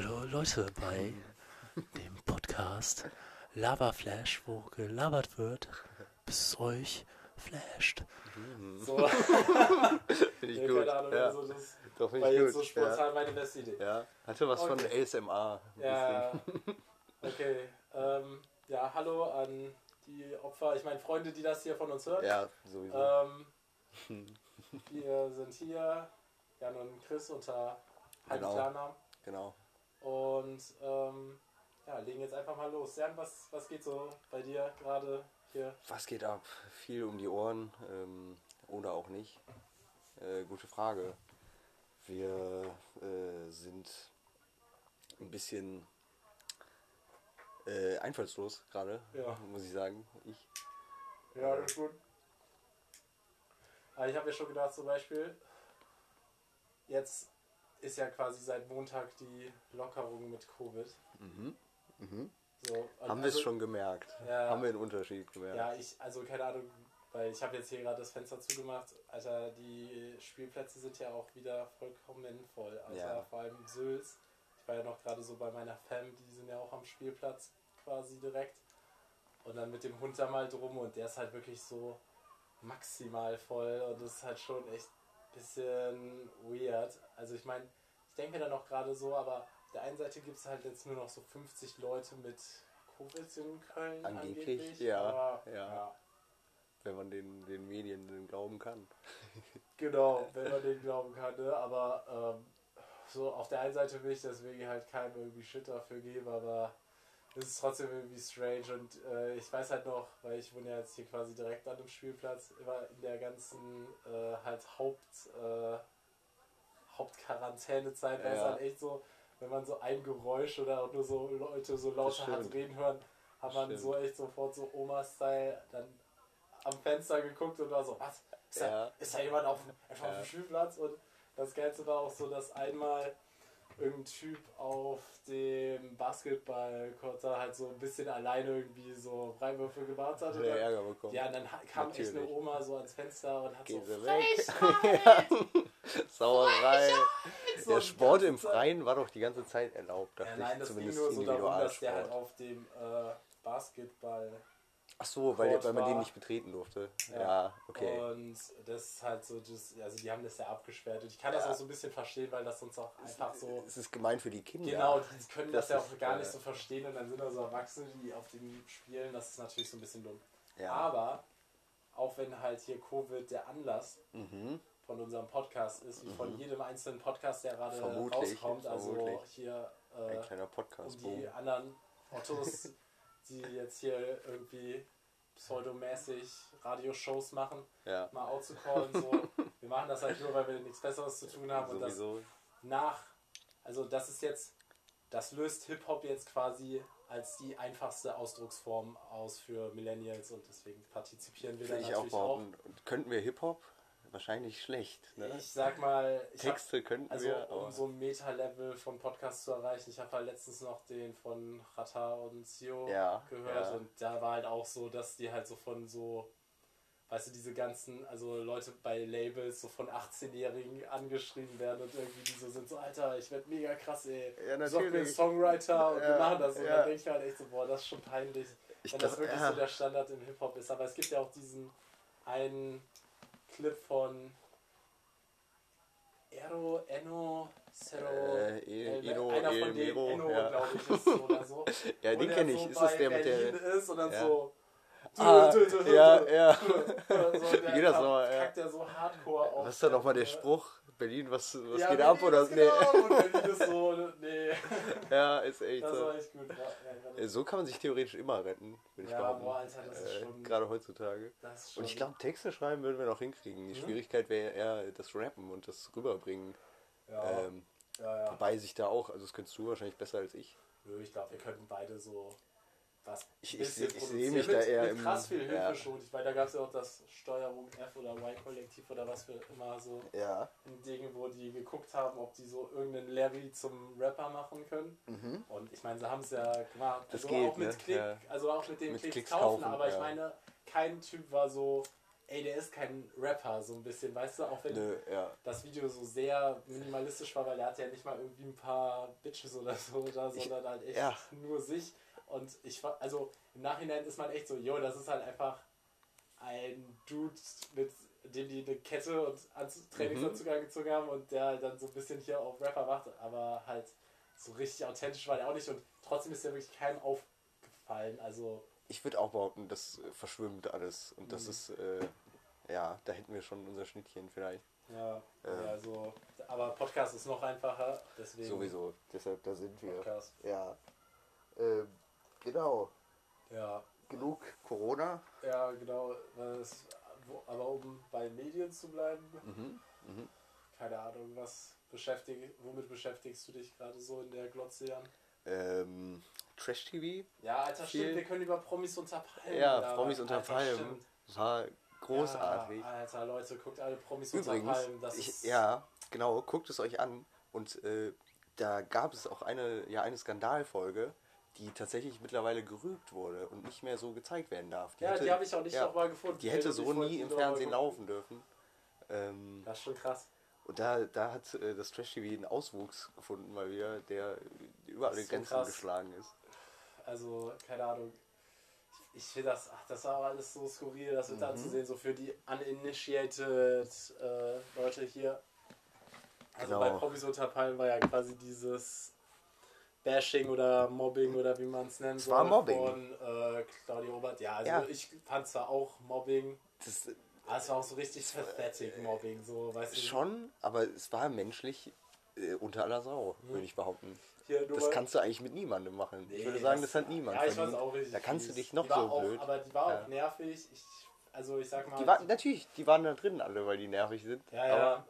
Hallo Leute bei dem Podcast Lava Flash, wo gelabert wird, bis es euch flasht. So. Finde ich Ja, gut. Ahnung, ja. also das Doch, finde war ich jetzt gut. so spontan meine beste Idee. ja. ja. Hatte was von Okay. ASMR. ein Ja, okay. Ähm, ja, hallo an die Opfer, ich meine Freunde, die das hier von uns hören. Ja, sowieso. Ähm, wir sind hier, Jan und Chris unter Genau. Klarnamen. genau. Und ähm, ja, legen jetzt einfach mal los. Jan, was, was geht so bei dir gerade hier? Was geht ab? Viel um die Ohren ähm, oder auch nicht? Äh, gute Frage. Wir äh, sind ein bisschen äh, einfallslos gerade, Ja. muss ich sagen. Ich. Ja, ist gut. Aber ich habe mir schon gedacht, zum Beispiel, jetzt ist ja quasi seit Montag die Lockerung mit Covid. Mhm. Mhm. So, Haben wir es also- schon gemerkt? Ja. Haben wir einen Unterschied gemerkt? Ja, ich, also keine Ahnung, weil ich habe jetzt hier gerade das Fenster zugemacht. Alter, die Spielplätze sind ja auch wieder vollkommen voll. Alter, Ja. vor allem Sülz. Ich war ja noch gerade so bei meiner Fam, die sind ja auch am Spielplatz quasi direkt. Und dann mit dem Hund da mal drum und der ist halt wirklich so maximal voll und das ist halt schon echt bisschen weird. Also ich meine, ich denke mir dann auch gerade so, aber auf der einen Seite gibt es halt jetzt nur noch so 50 Leute mit Covid in Köln. Angeblich, ja, aber, ja. ja. Wenn man den, den Medien den glauben kann. Genau, wenn man den glauben kann, ne? aber ähm, so auf der einen Seite will ich deswegen halt keinem irgendwie Shit dafür geben, aber es ist trotzdem irgendwie strange und äh, ich weiß halt noch, weil ich wohne ja jetzt hier quasi direkt an dem Spielplatz, immer in der ganzen äh, halt Haupt äh, Hauptquarantänezeit, weil es Ja. halt echt so, wenn man so ein Geräusch oder nur so Leute so lauter hat reden hören, hat man so echt sofort so Oma-Style dann am Fenster geguckt und war so, was? Ist, da, Ja. ist da jemand auf, dem- einfach auf Ja. dem Spielplatz? Und das Geilste war auch so, dass einmal irgendein Typ auf dem Basketballcourt da halt so ein bisschen alleine irgendwie so Freiwürfe gemacht hat. Der Ärger bekommen. ja, und dann kam echt eine Natürlich. Oma so ans Fenster und hat Geh so weg. Sauerei. So Der Sport im. Freien war doch die ganze Zeit erlaubt, dachte Ja, nein, ich. das ging Zumindest nur so darum, dass der halt auf dem äh, Basketball Ach so, weil, weil man den nicht betreten durfte. Ja. Ja, okay. Und das ist halt so, das, also die haben das ja abgesperrt. Und ich kann das Ja. auch so ein bisschen verstehen, weil das sonst auch einfach so. Es ist gemein für die Kinder. Genau, die können das, Das ja auch gar äh, nicht so verstehen und dann sind da so Erwachsene, die auf dem spielen. Das ist natürlich so ein bisschen dumm. Ja. Aber auch wenn halt hier Covid der Anlass Mhm. von unserem Podcast ist, wie von jedem einzelnen Podcast, der gerade Vermutlich, rauskommt, also vermutlich. hier äh, um die anderen Ottos, die jetzt hier irgendwie pseudomäßig Radioshows machen, Ja, mal out zu callen. So. Wir machen das halt nur, weil wir nichts Besseres zu tun haben. Und das nach, also das ist jetzt, das löst Hip-Hop jetzt quasi als die einfachste Ausdrucksform aus für Millennials und deswegen partizipieren wir da ich auch natürlich auch. Und Könnten wir Hip-Hop? Wahrscheinlich schlecht. Ne? Ich sag mal, ich hab, Texte könnten also wir, um so ein Meta-Level von Podcast zu erreichen, ich habe halt letztens noch den von Rata und Sio Ja, gehört ja. und da war halt auch so, dass die halt so von so, weißt du, diese ganzen, also Leute bei Labels so von 18-Jährigen angeschrieben werden und irgendwie die so sind so, Alter, ich werd mega krass, ey. Ja, Besorg mir einen natürlich. Songwriter und wir Ja, machen das. Und ja. dann denke ich halt echt so, boah, das ist schon peinlich, Ich wenn das glaub, wirklich ja. so der Standard im Hip-Hop ist. Aber es gibt ja auch diesen einen Clip von Ero, Enno, Zero, Äh, E- äh, Eno, einer E- von denen, Mero, Enno, ja. glaube ich, ist oder so. Ja, den kenne ich. so Ist das der mit der. ist und dann Ja. so. Ah, ja, ja. Wie das kackt- aber, ja. kackt der so hardcore auf. Was ist da nochmal der. Spruch? Berlin, was, was Ja, geht Berlin ab? Oder? ist Nee. Genau, und Berlin ist so, nee. Ja, ist echt Das so. war echt gut. Ja, ja, Äh, So kann man sich theoretisch immer retten, würde ich Ja, behaupten. boah, Alter, das ist Äh, schon- Gerade heutzutage. Und ich glaube, Texte schreiben würden wir noch hinkriegen. Die Mhm. Schwierigkeit wäre eher das Rappen und das Rüberbringen. Ja, Ähm, ja, ja. Wobei sich da auch, also das könntest du wahrscheinlich besser als ich. Nö, ich glaube, wir könnten beide so was. Ich- ich ich seh produzieren. mich mit, da eher mit krass viel Hilfe ja. schon. Ich meine, da gab es ja auch das Steuerung F oder Y-Kollektiv oder was für immer so Ja. ein Ding, wo die geguckt haben, ob die so irgendeinen Larry zum Rapper machen können. Mhm. Und ich meine, sie haben es ja gemacht. Das also geht, auch mit ne? Klick, Ja. also auch mit den Mit Klicks, Klicks kaufen, kaufen, aber ich meine, kein Typ war so ey, der ist kein Rapper, so ein bisschen, weißt du, auch wenn Nö, das Video so sehr minimalistisch war, weil der hatte ja nicht mal irgendwie ein paar Bitches oder so da, sondern halt echt nur sich. Und ich war, also im Nachhinein ist man echt so, jo, das ist halt einfach ein Dude, mit dem die eine Kette und Anz- Trainingsanzug Mhm. angezogen haben und der dann so ein bisschen hier auf Rapper macht, aber halt so richtig authentisch war der auch nicht und trotzdem ist der wirklich keinem aufgefallen. Also Ich würde auch behaupten, das verschwimmt alles. Und das Mhm. ist, äh, ja, da hätten wir schon unser Schnittchen vielleicht. ja, Ähm. ja, also, aber Podcast ist noch einfacher, deswegen Sowieso. Deshalb, da sind wir. Podcast. Ja. Ähm, genau. Ja, Genug Corona. ja, genau. Was, wo, aber um bei Medien zu bleiben, Mhm. Mhm. keine Ahnung, was beschäftig, womit beschäftigst du dich gerade so in der Glotze, Jan? Ähm, Trash-TV. Ja, Alter, Viel- stimmt, wir können über Promis unter Palmen. Ja, labern. Promis unter Palmen. stimmt. War großartig. Ja, Alter, Leute, guckt alle Promis unter Übrigens, Palmen. Das ich, ist, ja, genau, guckt es euch an. Und äh, da gab es auch eine, ja, eine Skandalfolge, die tatsächlich mittlerweile gerügt wurde und nicht mehr so gezeigt werden darf. ja, hätte- die habe ich auch nicht ja, nochmal gefunden. Die hätte so nie die im Fernsehen laufen dürfen. Ähm, Das ist schon krass. und da, da hat äh, das Trash-TV einen Auswuchs gefunden, mal wieder, der über alle Grenzen krass. geschlagen ist. Also, keine Ahnung. Ich, finde das, ach, das war alles so skurril, das mit Mhm. anzusehen, so für die uninitiated äh, Leute hier. Also Genau. bei Promis unter Palmen war ja quasi dieses Bashing oder Mobbing oder wie man es nennt Es war Mobbing. von äh, Claudia Obert. Ja, also Ja. ich fand zwar auch Mobbing, Das aber es war auch so richtig pathetic Mobbing, so, weißt du. schon, aber es war menschlich äh, unter aller Sau, würde ich behaupten. Hier, Das kannst du eigentlich mit niemandem machen. ich Nee, würde sagen, das, hat niemand Ja, ich auch richtig. Da kannst du dich noch war so auch, blöd. Aber die war Ja. auch nervig. Ich, also ich sag mal. Die waren, natürlich, die waren da drin alle, weil die nervig sind. ja, ja.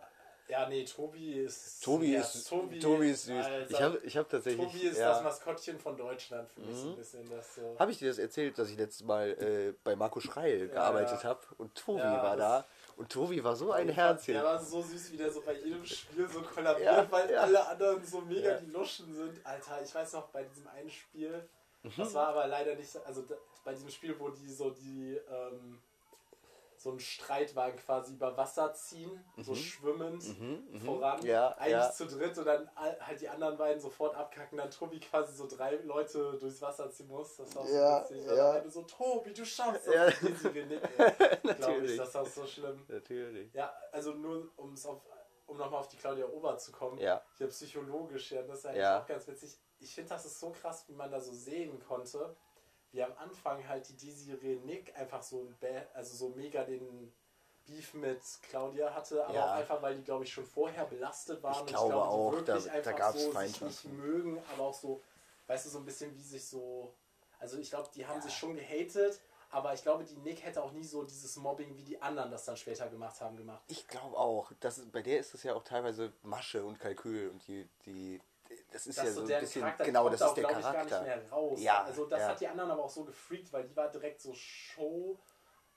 Ja, nee, Tobi ist. Tobi ja, ist, Tobi, ist süß. Alter, Ich habe ich hab tatsächlich. Tobi ist ja, das Maskottchen von Deutschland für mich so Mhm. ein bisschen. Das so. Habe ich dir das erzählt, dass ich letztes Mal äh, bei Marco Schreil gearbeitet ja. habe und Tobi war da und Tobi war so ein Der Herzchen. war so süß, wie der so bei jedem Spiel so kollabiert, weil alle anderen so mega die Luschen sind. Alter, ich weiß noch, bei diesem einen Spiel, Mhm. das war aber leider nicht, so- also bei diesem Spiel, wo die so die, ähm, so einen Streitwagen quasi über Wasser ziehen, so schwimmend voran, Mhm, Ja, eigentlich ja. zu dritt und dann halt die anderen beiden sofort abkacken, dann Tobi quasi so drei Leute durchs Wasser ziehen muss. Das war so Ja, witzig. Und ja. Ende so, Tobi, du schaffst das. Ja. Und die Renick, ey, glaub ich, das war so schlimm. Natürlich. Ja, also nur um's auf, um nochmal auf die Claudia Ober zu kommen. Ja. Hier psychologisch, ja, das ist eigentlich Ja. auch ganz witzig. Ich finde, das ist so krass, wie man da so sehen konnte, wie am Anfang halt die Desiree Nick einfach so, ein also so mega den Beef mit Claudia hatte, aber Ja. auch einfach, weil die, glaube ich, schon vorher belastet waren. Ich und glaube ich glaube, auch, die wirklich da- da einfach gab's so sich nicht mögen, aber auch so, weißt du, so ein bisschen wie sich so, also ich glaube, die haben Ja. sich schon gehatet, aber ich glaube, die Nick hätte auch nie so dieses Mobbing, wie die anderen das dann später gemacht haben, gemacht. Ich glaube auch. Das, ist- bei der ist das ja auch teilweise Masche und Kalkül und die, die das ist Das ja so ein der bisschen Charakter, genau, das da ist auch, der glaub ich, Charakter. gar nicht mehr raus. Ja, also das ja. hat die anderen aber auch so gefreakt, weil die war direkt so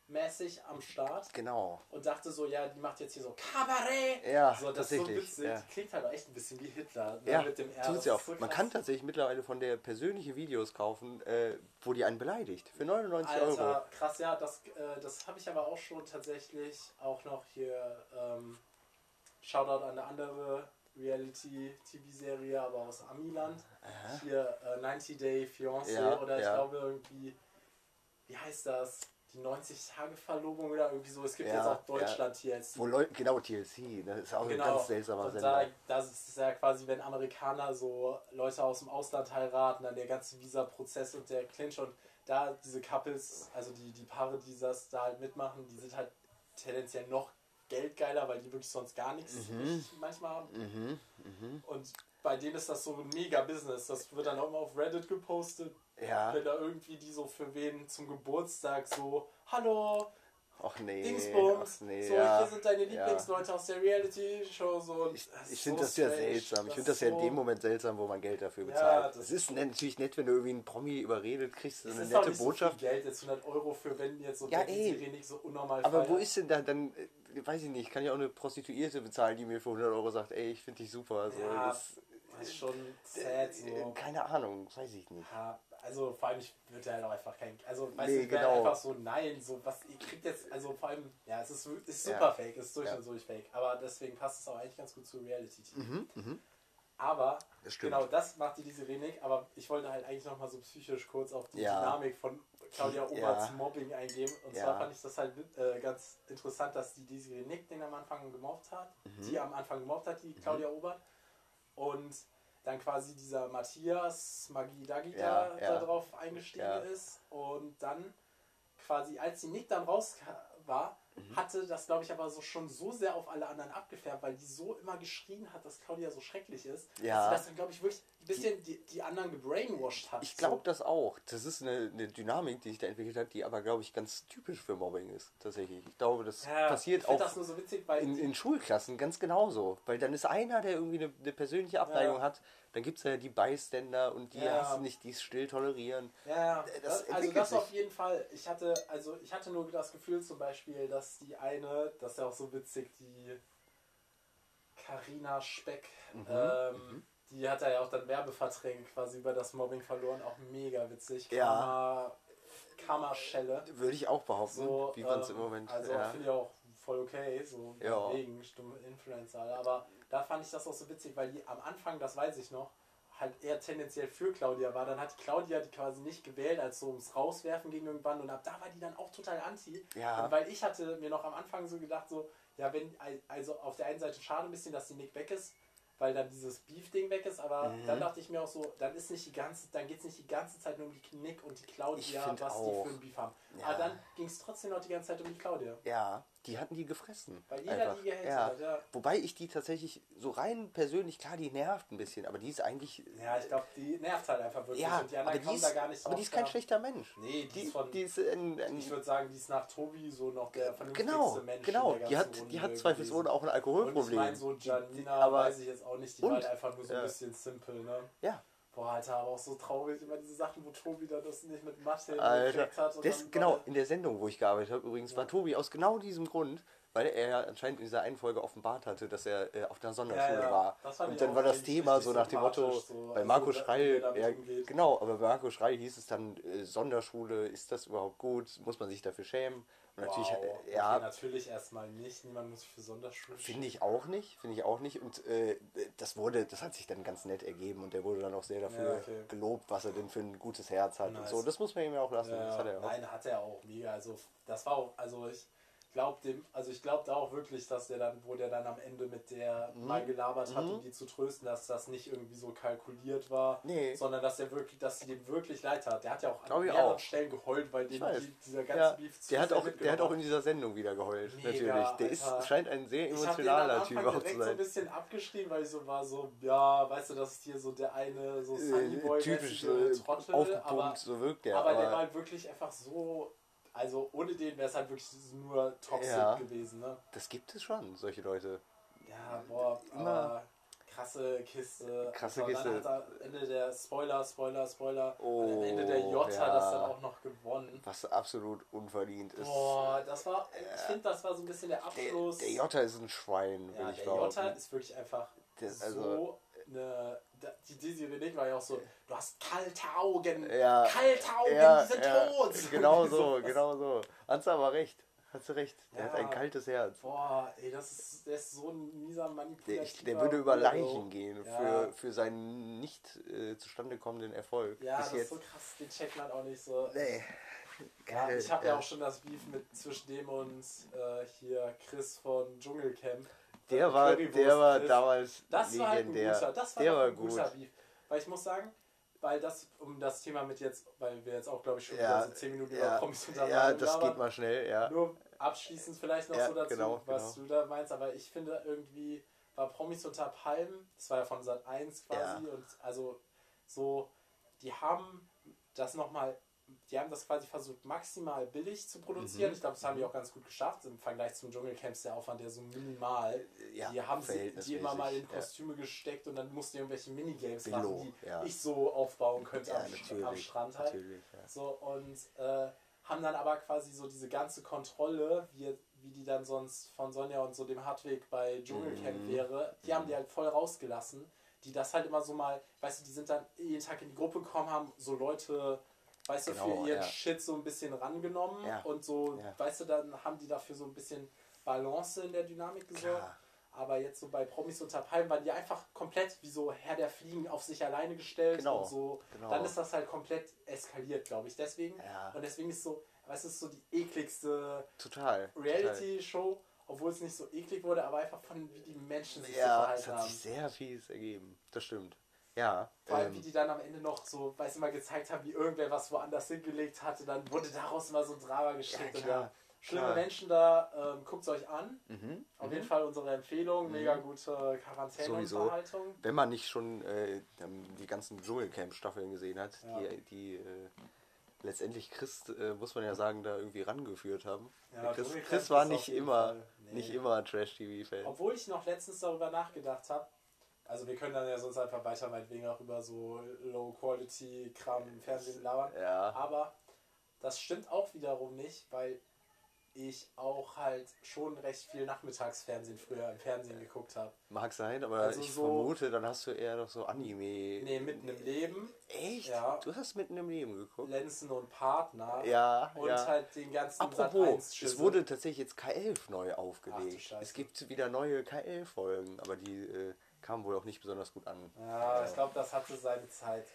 showmäßig am Start Genau. und dachte so, ja, die macht jetzt hier so Kabarett. Ja, so, das ist so tatsächlich, witzig. ja. Die klingt halt auch echt ein bisschen wie Hitler ne, Ja, mit dem R. tut sie auch. so Man kann tatsächlich mittlerweile von der persönliche Videos kaufen, äh, wo die einen beleidigt. Für 99 Alter, Euro. krass, ja, das, äh, das habe ich aber auch schon tatsächlich auch noch hier. Ähm, Shoutout an eine andere Reality-TV-Serie, aber aus Amiland. Hier äh, 90 Day Fiancé Ja, oder ich ja. glaube irgendwie, wie heißt das? Die 90-Tage-Verlobung oder irgendwie so. Es gibt Ja, jetzt auch Deutschland hier als Wo Leute, genau, TLC, das ist auch ein Genau. ganz seltsamer und Sender. da, das ist ja quasi, wenn Amerikaner so Leute aus dem Ausland heiraten, dann der ganze Visa-Prozess und der Clinch und da diese Couples, also die, die Paare, die das da halt mitmachen, die sind halt tendenziell noch geldgeiler, weil die wirklich sonst gar nichts richtig manchmal haben. Mhm. Und bei denen ist das so ein mega Business. Das wird dann auch immer auf Reddit gepostet, Ja. wenn da irgendwie die so für wen zum Geburtstag so, hallo, Ach nee. Dingsbums, ach nee, so ja. hier sind deine ja. Lieblingsleute aus der Reality-Show. So, Ich, das ich ist finde so das strange. seltsam. Ich Das finde das ist ja in so- dem Moment seltsam, wo man Geld dafür Ja, bezahlt. das es ist ne- natürlich nett, wenn du irgendwie einen Promi überredet kriegst, so Es eine ist nette nicht Botschaft. so viel Geld, jetzt 100 Euro für wenn jetzt so Ja, ey. Serie nicht so unnormal Aber wo feiert. ist denn da dann, äh, weiß ich nicht, kann ich auch eine Prostituierte bezahlen, die mir für 100 Euro sagt, ey, ich finde dich super. So, Ja, das, Das ist schon sad so. Äh, Keine Ahnung, weiß ich nicht. Ja, also vor allem, ich würde halt auch einfach kein. Also, weißt Nee, du, genau. einfach so, nein, so was, ihr kriegt jetzt, also vor allem, ja, es ist, ist Ja. super fake, es ist durch Ja. und durch fake, aber deswegen passt es auch eigentlich ganz gut zu Reality TV. Mhm, mhm. Aber, Das genau, das macht die diese Renik, aber ich wollte halt eigentlich nochmal so psychisch kurz auf die Ja. Dynamik von Claudia Ja. Oberts Mobbing eingehen. Und Ja. zwar fand ich das halt äh, ganz interessant, dass die Desiree Nick den am Anfang gemobbt hat, Mhm. die am Anfang gemobbt hat, die Claudia Obert. Und dann quasi dieser Matthias Dagi Ja, da, ja. da drauf eingestiegen Ja. ist. Und dann quasi, als die Nick dann raus war, Mhm. hatte das, glaube ich, aber so schon so sehr auf alle anderen abgefärbt, weil die so immer geschrien hat, dass Claudia so schrecklich ist, Ja. dass sie das dann, glaube ich, wirklich ein bisschen die, die anderen gebrainwashed hat. Ich glaube so. das auch. Das ist eine, eine Dynamik, die sich da entwickelt hat, die aber, glaube ich, ganz typisch für Mobbing ist. Tatsächlich. Ich glaube, das ja, passiert auch das nur so witzig, weil in, in Schulklassen ganz genauso. Weil dann ist einer, der irgendwie eine, eine persönliche Abneigung Ja. hat. Dann gibt es ja die Bystander und die Ja. hast nicht, die es still tolerieren. Ja, ja. Das Das, also das sich. auf jeden Fall. Ich hatte, also ich hatte nur das Gefühl zum Beispiel, dass die eine, das ist ja auch so witzig, die Karina Speck, Mhm, ähm, die hat ja auch dann Werbeverträge quasi über das Mobbing verloren, auch mega witzig. Ja. Karma, Karma-Schelle. Würde ich auch behaupten, So, wie man es ähm, im Moment. Also ja. finde ich auch voll okay, so Ja. wegen stumme Influencer. Aber da fand ich das auch so witzig, weil die am Anfang, das weiß ich noch, halt eher tendenziell für Claudia war. Dann hat die Claudia die quasi nicht gewählt, als so ums Rauswerfen ging irgendwann und ab da war die dann auch total anti. Ja. Und weil ich hatte mir noch am Anfang so gedacht, so, ja, wenn, also auf der einen Seite schade ein bisschen, dass die Nick weg ist, weil dann dieses Beef-Ding weg ist, aber Mhm. dann dachte ich mir auch so, dann ist nicht die ganze, dann geht es nicht die ganze Zeit nur um die Nick und die Claudia, was die auch. für ein Beef haben. Ja. Aber dann ging es trotzdem noch die ganze Zeit um die Claudia. ja, die hatten die gefressen. Weil jeder die gehatet ja. hat, ja. Wobei ich die tatsächlich so rein persönlich, klar, die nervt ein bisschen, aber die ist eigentlich. Ja, ich glaube, die nervt halt einfach wirklich Ja, und die aber anderen die, kommen ist, da gar nicht aber die ist kein schlechter Mensch. Nee, die, Die, ist von. die ist ein, ein ich würde sagen, die ist nach Tobi so noch der vernünftigste Genau, Mensch. genau. Die hat, Runde die hat zweifelsohne auch ein Und ich Alkoholproblem. meine, so Janina aber- weiß ich jetzt auch nicht, die war halt einfach nur so ein bisschen simple, ne? Ja, Boah, Alter, aber auch so traurig, immer diese Sachen, wo Tobi da das nicht mit Mathe gekriegt hat. Das, genau, in der Sendung, wo ich gearbeitet habe, übrigens, war Tobi aus genau diesem Grund, weil er ja anscheinend in dieser einen Folge offenbart hatte, dass er äh, auf einer Sonderschule Ja, ja. war. Und dann war das Thema so nach dem Motto, so. bei Also, Marco er Schreil, ja, genau, aber bei Marco Schreil hieß es dann, äh, Sonderschule, ist das überhaupt gut? Muss man sich dafür schämen? Und Wow. natürlich, Okay, äh, ja, natürlich erstmal nicht. Niemand muss sich für Sonderschulen Finde ich auch nicht, finde ich auch nicht. Und äh, das wurde, das hat sich dann ganz nett ergeben und der wurde dann auch sehr dafür Ja, okay. gelobt, was er denn für ein gutes Herz hat und Nice. so. Das muss man ihm ja auch lassen. das Ja, hat er auch. nein, hat er auch mega. Also das war auch, also ich glaube dem, also ich glaube da auch wirklich, dass der dann, wo der dann am Ende mit der Mhm. mal gelabert hat, um die zu trösten, dass das nicht irgendwie so kalkuliert war, Nee. sondern dass er wirklich, dass sie dem wirklich leid hat. Der hat ja auch Glaub an ich mehreren auch. Stellen geheult, weil dem die, dieser ganze Ja, Beef zu der hat auch, der hat auch in dieser Sendung wieder geheult, Mega, natürlich. Der ist, scheint ein sehr Ich emotionaler Typ auch zu so ein sein. bisschen abgeschrieben, weil ich so war so, ja, weißt du, das ist hier so der eine so Äh, Sunnyboy typisch so Trottel, aufgepumpt, aber so wirkt der. aber, Aber, der war halt wirklich einfach so. Also ohne den wäre es halt wirklich nur toxisch Ja. gewesen, ne? das gibt es schon, solche Leute. Ja, boah, Immer- aber krasse Kiste. Krasse Und Kiste. Dann hat am Ende der Spoiler, Spoiler, Spoiler. Oh, am Ende der Jota ja. das dann auch noch gewonnen. Was absolut unverdient ist. Boah, das war, ich finde, das war so ein bisschen der Der, Abschluss. der Jota ist ein Schwein, will ja, ich der behaupten. Jota ist wirklich einfach Der- so also- eine. Die Desiree Nick war ja auch so, du hast kalte Augen, Ja, kalte Augen, ja, die sind ja, tot. Genau so, Sowas. genau so. Du aber recht. Hast du recht. Der Ja. hat ein kaltes Herz. Boah, ey, das ist, der ist so ein mieser Der, manipulativer ich, der würde über. Leichen gehen Ja. für, für seinen nicht äh, zustande kommenden Erfolg. Ja, Bis das ist jetzt. so krass, den checkt man auch nicht so. Nee. Ja, ich habe ja auch schon das Beef mit zwischen dem und äh, hier Chris von Dschungelcamp. Der war, Currywurst der war damals Das war halt ein legendär. guter, das war der war ein gut. guter Beef. Weil ich muss sagen, weil das, um das Thema mit jetzt, weil wir jetzt auch, glaube ich, schon Ja, so 10 Minuten über ja, Promis unter ja, das labern. geht mal schnell, ja. Nur abschließend vielleicht noch Ja, so dazu, genau, was genau. du da meinst, aber ich finde irgendwie war Promis unter Palmen, das war ja von Sat 1 quasi und also so, die haben das nochmal, die haben das quasi versucht maximal billig zu produzieren. Mhm. Ich glaube, das haben die auch ganz gut geschafft im Vergleich zum Dschungelcamp ist der Aufwand ja so minimal. Ja, die haben sie, die immer mal in verhältnismäßig, ja. Kostüme gesteckt und dann mussten die irgendwelche Minigames machen, die ja. ich so aufbauen könnte am, am Strand halt. So, und äh, haben dann aber quasi so diese ganze Kontrolle, wie, wie die dann sonst von Sonja und so dem Hartwig bei Dschungelcamp Mhm. wäre, die haben die halt voll rausgelassen. die das halt immer so mal, weißt du, die sind dann jeden Tag in die Gruppe gekommen, haben so Leute, weißt du, Genau, für ihren ja. Shit so ein bisschen rangenommen Ja. und so, Ja. weißt du, dann haben die dafür so ein bisschen Balance in der Dynamik gesorgt. Aber jetzt so bei Promis unter Palmen waren die einfach komplett wie so Herr der Fliegen auf sich alleine gestellt Genau, und so. genau. Dann ist das halt komplett eskaliert, glaube ich. Deswegen. Ja. Und deswegen ist so, weißt du, es ist so die ekligste. Reality-Show, obwohl es nicht so eklig wurde, aber einfach von wie die Menschen sich so Ja, es verhalten hat haben. sich sehr fies ergeben. Das stimmt. Ja. Vor allem, wie ähm, die dann am Ende noch so, weißt du, mal gezeigt haben, wie irgendwer was woanders hingelegt hatte, dann wurde daraus mal so ein Drama gestrickt. Ja, klar, schlimme klar. Menschen da, ähm, guckt es euch an. mhm, Auf mhm. jeden Fall unsere Empfehlung, mega gute. Verhaltung. Wenn man nicht schon äh, die ganzen Dschungelcamp-Staffeln gesehen hat, Ja. die, die äh, letztendlich Chris, äh, muss man ja sagen, da irgendwie rangeführt haben. Ja, Chris, Chris war nicht immer, nee. nicht immer Trash-TV-Fan. Obwohl ich noch letztens darüber nachgedacht habe, also wir können dann ja sonst einfach weiter meinetwegen auch über so Low-Quality-Kram im Fernsehen labern. Ja. Aber das stimmt auch wiederum nicht, weil ich auch halt schon recht viel Nachmittagsfernsehen früher im Fernsehen geguckt habe. Mag sein, aber Also ich so- vermute, dann hast du eher doch so Anime. Nee, mitten im Leben, Echt? Ja. Du hast mitten im Leben geguckt? Lenzen und Partner Ja, und ja. halt den ganzen Apropos, Sat.1 es wurde tatsächlich jetzt K11 neu Ach aufgelegt. Scheiße. Es gibt wieder neue K11-Folgen, aber die äh, kamen wohl auch nicht besonders gut an. Ja, ich glaube, das hatte seine Zeit.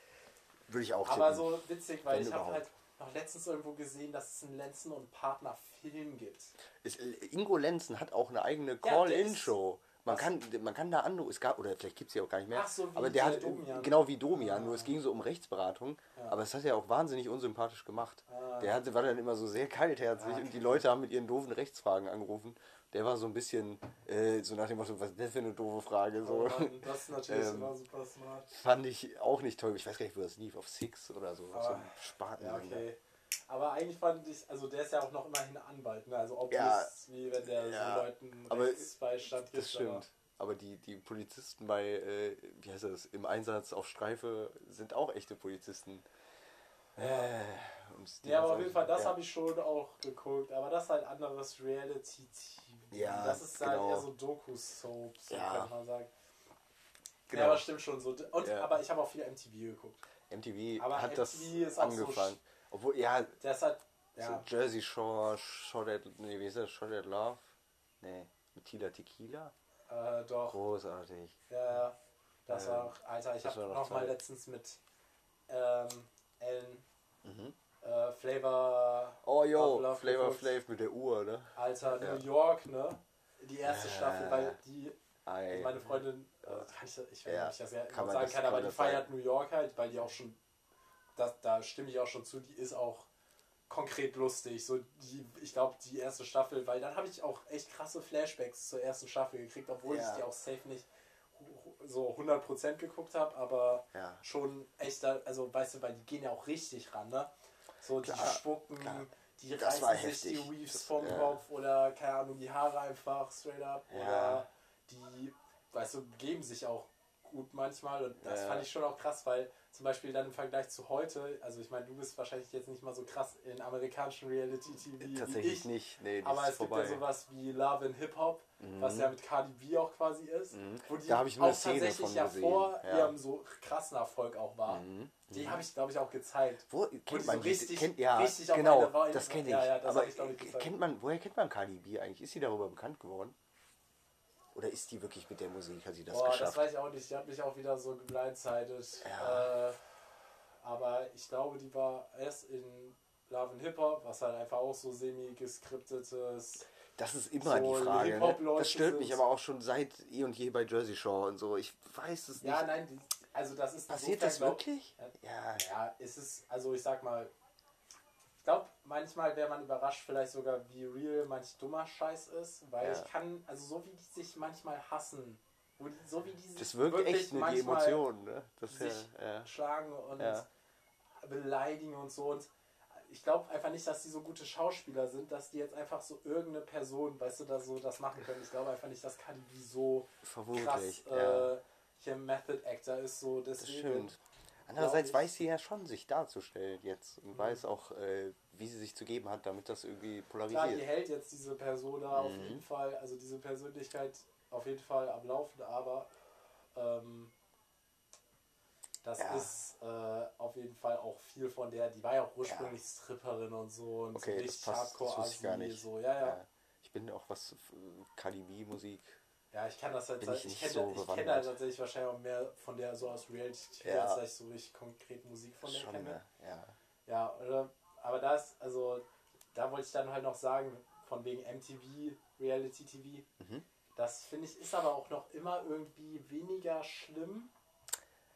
Würde ich auch Aber tippen. so witzig, weil Wenn ich habe halt noch letztens irgendwo gesehen, dass es einen Lenzen und Partner Film gibt. Es, äh, Ingo Lenzen hat auch eine eigene Call-In-Show. Man kann, man kann da anrufen, es gab, oder vielleicht gibt es sie auch gar nicht mehr. Ach so, wie aber der hat, Domian. genau wie Domian, nur es ging so um Rechtsberatung. Ja. Aber es hat er auch wahnsinnig unsympathisch gemacht. Ah. Der hatte, war dann immer so sehr kaltherzig Ah, und die Leute haben mit ihren doofen Rechtsfragen angerufen. Der war so ein bisschen äh, so nach dem Motto, was ist das für eine doofe Frage? So. Oh Mann, das ist natürlich Ähm, immer super smart. Fand ich auch nicht toll. Ich weiß gar nicht, wo das lief. Auf Six oder so. so Aber- ein Spaten. Ja, okay. Aber eigentlich fand ich, also der ist ja auch noch immerhin Anwalt, ne? Also obvious, Ja. wie wenn der Ja. so Leuten Aber Rechtsbeistand Das stimmt. Aber die, die Polizisten bei, äh, wie heißt das, im Einsatz auf Streife sind auch echte Polizisten. Äh, und die Ja, aber auf jeden Fall, das ja. habe ich schon auch geguckt. Aber das ist halt anderes Reality-TV. Ja, das ist halt genau. eher so Doku-Soaps, so Ja. könnte man sagen. Genau. Ja, aber stimmt schon so. Und, Ja. aber ich habe auch viel MTV geguckt. MTV Aber hat das MTV ist auch so angefangen. Obwohl, ja, Der ist halt, ja, so Jersey Shore, Shot at, nee, wie ist das? Shot at Love? Nee, mit Tila Tequila? äh, doch. Großartig. Ja. Das Ähm, war auch, Alter, ich das habe noch noch mal letztens mit ähm, Ellen Mhm. Äh, Flavor Oh, yo, Love Flavor. Flav mit der Uhr, ne? Alter, Ja. New York, ne? Die erste Ja. Staffel, weil die, Ei. meine Freundin, äh, kann ich, ich weiß Ja, nicht, ob ich das ja kann sagen das- kann, aber die feiert New York halt, weil die auch schon, das, da stimme ich auch schon zu, die ist auch konkret lustig. So die, ich glaube, die erste Staffel, weil dann habe ich auch echt krasse Flashbacks zur ersten Staffel gekriegt, obwohl Ja. ich die auch safe nicht so 100% geguckt habe, aber Ja. schon echt, da, also weißt du, weil die gehen ja auch richtig ran, ne? So die Klar, spucken, klar. die Das reißen sich die. Weaves vom ja. Kopf oder keine Ahnung, die Haare einfach straight up Ja. oder die, weißt du, geben sich auch gut manchmal und das fand ich schon auch krass, weil zum Beispiel dann im Vergleich zu heute, also ich meine, du bist wahrscheinlich jetzt nicht mal so krass in amerikanischen Reality-TV Tatsächlich ich, nicht. Nee, aber es gibt vorbei. ja sowas wie Love in Hip Hop, was ja mit Cardi B auch quasi ist, Mhm. wo die Da hab ich auch eine Szene tatsächlich ja gesehen, vor ja. ihrem so krassen Erfolg auch war. Mhm. Die habe ich, glaube ich, auch gezeigt. Wo kennt so man die? richtig- kennt, ja, richtig auf genau, eine Weise- das kenne ich. Ja, ja, das Aber ich, ich, kennt man, woher kennt man Cardi B eigentlich? Ist sie darüber bekannt geworden? Oder ist die wirklich mit der Musik, hat sie das Boah, das geschafft? weiß ich auch nicht. Die hat mich auch wieder so geblindsided. Ja. Äh, aber ich glaube, die war erst in Love and Hip Hop, was halt einfach auch so semi-geskriptetes. das ist immer so die Frage. Ne? Das stört mich aber auch schon seit eh und je bei Jersey Shore und so. Ich weiß es nicht. Ja, nein, die, also das ist Passiert das glaub- wirklich? Ja. Ja, es ist, also ich sag mal, glaube, manchmal wäre man überrascht, vielleicht sogar, wie real manch dummer Scheiß ist, weil Ja. ich kann, also so wie die sich manchmal hassen, die, so wie die sich Das wirkt wirklich echt mit die manchmal Emotionen. Ne? Das sich ja, ja. schlagen und beleidigen und so. Und ich glaube einfach nicht, dass die so gute Schauspieler sind, dass die jetzt einfach so irgendeine Person, weißt du, da so das machen können. Ich glaube einfach nicht, dass Cardi B so krass Vermutlich. ja. äh, hier Method Actor ist. So Das deswegen. stimmt. Andererseits weiß sie ja schon, sich darzustellen jetzt und weiß auch, äh, wie sie sich zu geben hat, damit das irgendwie Klar, die polarisiert. hält jetzt diese Persona auf Mhm. jeden Fall, also diese Persönlichkeit auf jeden Fall am Laufen, aber ähm, Das Ja. ist äh, auf jeden Fall auch viel von der, die war ja auch ursprünglich Stripperin und so und Okay, so das richtig passt, das hardcore wusste ich gar nicht. so, ja, ja. Ja. Ich bin auch was KDB-Musik. Ja, ich kann das halt, ich ich, kenne so ich halt tatsächlich wahrscheinlich auch mehr von der so aus Reality TV, Ja. als ich so richtig konkret Musik von der Schon, kenne. ne? Ja. Ja, oder, aber das, also, da wollte ich dann halt noch sagen, von wegen MTV, Reality TV, Mhm. das finde ich ist aber auch noch immer irgendwie weniger schlimm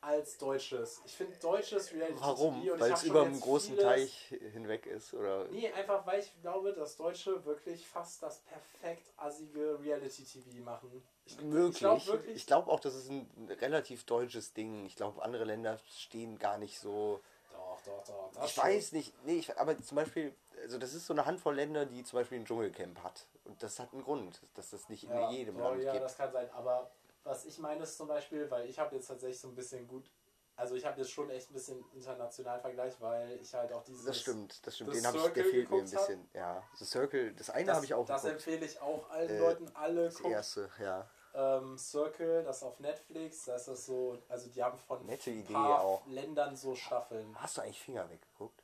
als deutsches. Ich finde deutsches Reality Warum? TV und Weil es über einen großen vieles- Teich hinweg ist, oder? Nee, einfach weil ich glaube, dass Deutsche wirklich fast das perfekt assige Reality-TV machen. Ich, Möglich. Ich glaube glaube auch, das ist ein relativ deutsches Ding. Ich glaube, andere Länder stehen gar nicht so. doch, doch, doch. das Ich schon. weiß nicht. Nee, ich, aber zum Beispiel, also das ist so eine Handvoll Länder, die zum Beispiel ein Dschungelcamp hat. Und das hat einen Grund, dass das nicht Ja, in jedem ja, Land ja, gibt. das kann sein. Aber was ich meine ist zum Beispiel, weil ich habe jetzt tatsächlich so ein bisschen gut, also ich habe jetzt schon echt ein bisschen internationalen Vergleich, weil ich halt auch dieses... Das stimmt, das stimmt. Den habe ich, der Circle fehlt mir ein geguckt hab. bisschen. Ja, The Circle, das eine habe ich auch das geguckt. empfehle ich auch allen Äh, Leuten, alle Das gucken. erste, ja. Ähm, Circle, das auf Netflix, da ist das so, also die haben von Nette Idee paar auch. Ländern so Staffeln. Hast du eigentlich Finger weggeguckt?